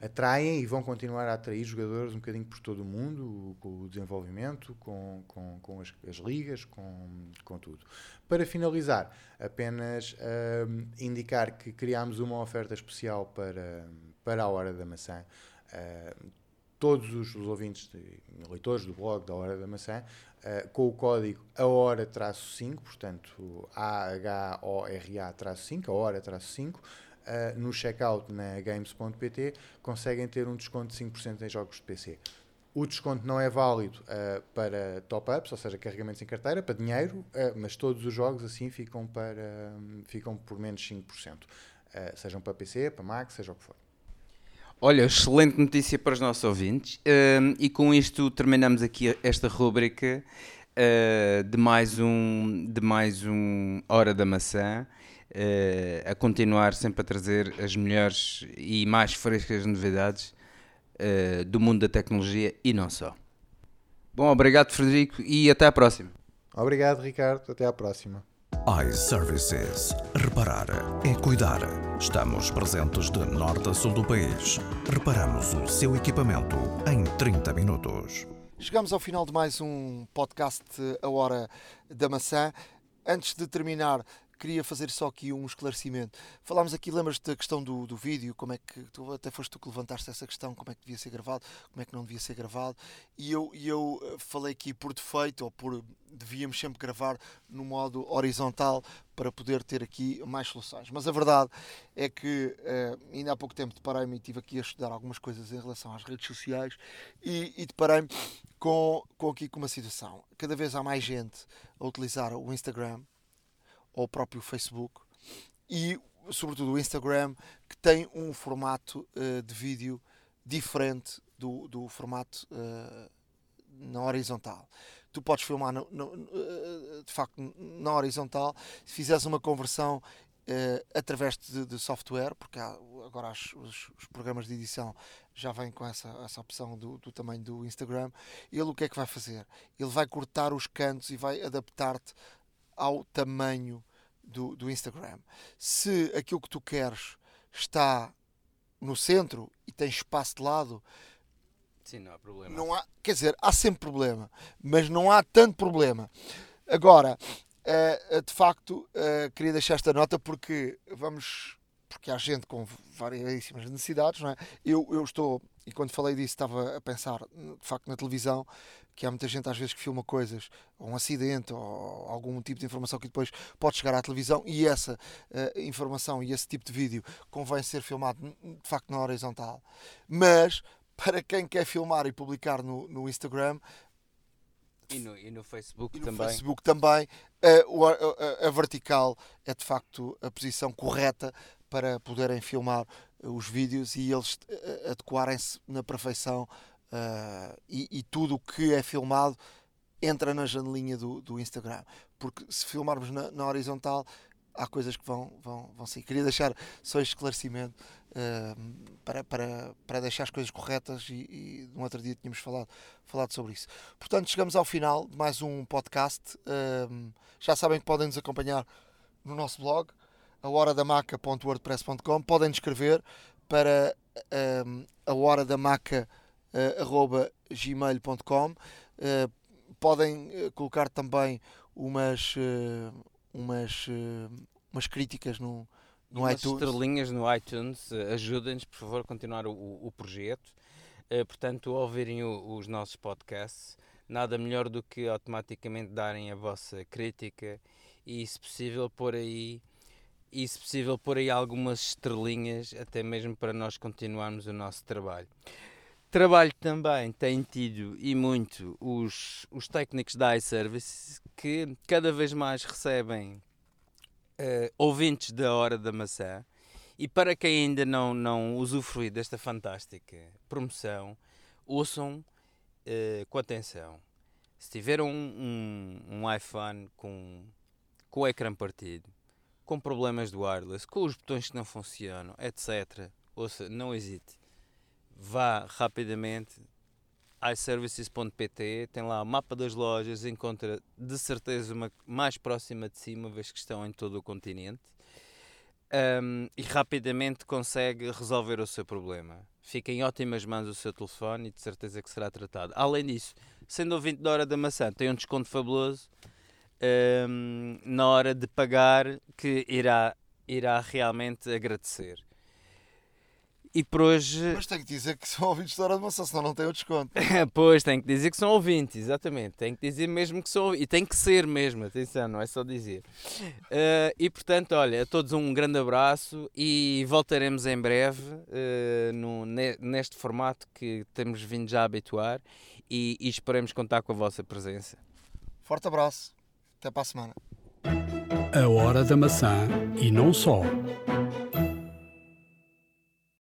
atraem e vão continuar a atrair jogadores um bocadinho por todo o mundo, com o desenvolvimento, com, com, com as, as, ligas, com, com tudo. Para finalizar, apenas uh, indicar que criámos uma oferta especial para, para a Hora da Maçã. Uh, todos os, os ouvintes, de, leitores do blog da Hora da Maçã, uh, com o código AHORA-5, portanto A-H-O-R-A-5, a hora-5, uh, no checkout na games.pt conseguem ter um desconto de 5% em jogos de PC. O desconto não é válido uh, para top-ups, ou seja, carregamentos em carteira, para dinheiro, uh, mas todos os jogos assim ficam, para, um, ficam por menos 5%. Uh, sejam para PC, para Mac, seja o que for. Olha, excelente notícia para os nossos ouvintes. Uh, e com isto terminamos aqui esta rubrica uh, de, mais um, de mais um Hora da Maçã uh, a continuar sempre a trazer as melhores e mais frescas novidades uh, do mundo da tecnologia e não só. Bom, obrigado Frederico e até à próxima. Obrigado Ricardo, até à próxima. iServices. Reparar é cuidar. Estamos presentes de norte a sul do país. Reparamos o seu equipamento em 30 minutos. Chegamos ao final de mais um podcast A Hora da Maçã. Antes de terminar, queria fazer só aqui um esclarecimento. Falámos aqui, lembras-te da questão do, do vídeo, como é que tu, até foste tu que levantaste essa questão, como é que devia ser gravado, como é que não devia ser gravado, e eu, e eu eh, falei aqui por defeito, ou por devíamos sempre gravar no modo horizontal para poder ter aqui mais soluções. Mas a verdade é que uh, ainda há pouco tempo deparei-me e estive aqui a estudar algumas coisas em relação às redes sociais e, e deparei-me com, com aqui com uma situação. Cada vez há mais gente a utilizar o Instagram o próprio Facebook e sobretudo o Instagram que tem um formato uh, de vídeo diferente do, do formato uh, na horizontal tu podes filmar no, no, eh, de facto na horizontal se fizeres uma conversão uh, através de, de, software, porque há, agora as, os, os, programas de edição já vêm com essa, essa opção do, do, tamanho do Instagram. Ele o que é que vai fazer? Ele vai cortar os cantos e vai adaptar-te ao tamanho do, do Instagram. Se aquilo que tu queres está no centro e tem espaço de lado, Sim, não há problema. Não há, quer dizer, há sempre problema, mas não há tanto problema. Agora, uh, de facto, uh, queria deixar esta nota porque vamos. Porque há gente com variedíssimas necessidades, não é? Eu, eu estou, e quando falei disso, estava a pensar, de facto, na televisão, que há muita gente às vezes que filma coisas, ou um acidente, ou algum tipo de informação que depois pode chegar à televisão, e essa uh, informação e esse tipo de vídeo convém ser filmado de facto na horizontal. Mas para quem quer filmar e publicar no, no Instagram. E no, e no Facebook e no também. Facebook também. A, a, a, vertical é de facto a posição correta para poderem filmar os vídeos e eles eh, adequarem-se na perfeição uh, e, e, tudo o que é filmado entra na janelinha do, do Instagram. Porque se filmarmos na, na horizontal, há coisas que vão, vão, vão sair. Queria deixar só este esclarecimento uh, para, para, para deixar as coisas corretas e, e no outro dia tínhamos falado, falado sobre isso. Portanto, chegamos ao final de mais um podcast. Uh, já sabem que podem nos acompanhar no nosso blog, a horadamaca.wordpress.com. Podem escrever para uh, a hora da gmail.com. podem eh, colocar também umas umas, umas críticas no, no umas iTunes. estrelinhas no iTunes. Ajudem-nos, por favor, a continuar o, o projeto. Portanto, ao ouvirem o, os nossos podcasts, nada melhor do que automaticamente darem a vossa crítica e, se possível, por aí e se possível pôr aí algumas estrelinhas até mesmo para nós continuarmos o nosso trabalho. Trabalho também tem tido e muito os, os técnicos da iService que cada vez mais recebem uh, ouvintes da Hora da Maçã e para quem ainda não, não usufrui desta fantástica promoção, ouçam uh, com atenção. Se tiver um, um, um iPhone com, com o ecrã partido, com problemas do wireless, com os botões que não funcionam, etc., ouça, não hesite vá rapidamente iServices.pt, tem lá o mapa das lojas, encontra de certeza uma mais próxima de si, uma vez que estão em todo o continente, um, e rapidamente consegue resolver o seu problema. Fica em ótimas mãos o seu telefone e de certeza que será tratado. Além disso, sendo ouvinte da Hora da Maçã, tem um desconto fabuloso um, na hora de pagar que irá, irá realmente agradecer. E por hoje. Mas tem que dizer que são ouvintes da hora de maçã, senão não tem o desconto. pois, tem que dizer que são ouvintes, exatamente. Tem que dizer mesmo que são ouvintes. E tem que ser mesmo, atenção, não é só dizer. Uh, e portanto, olha, a todos um grande abraço e voltaremos em breve uh, no, neste formato que temos vindo já a habituar e, e esperemos contar com a vossa presença. Forte abraço, até para a semana. A Hora da Maçã e não só.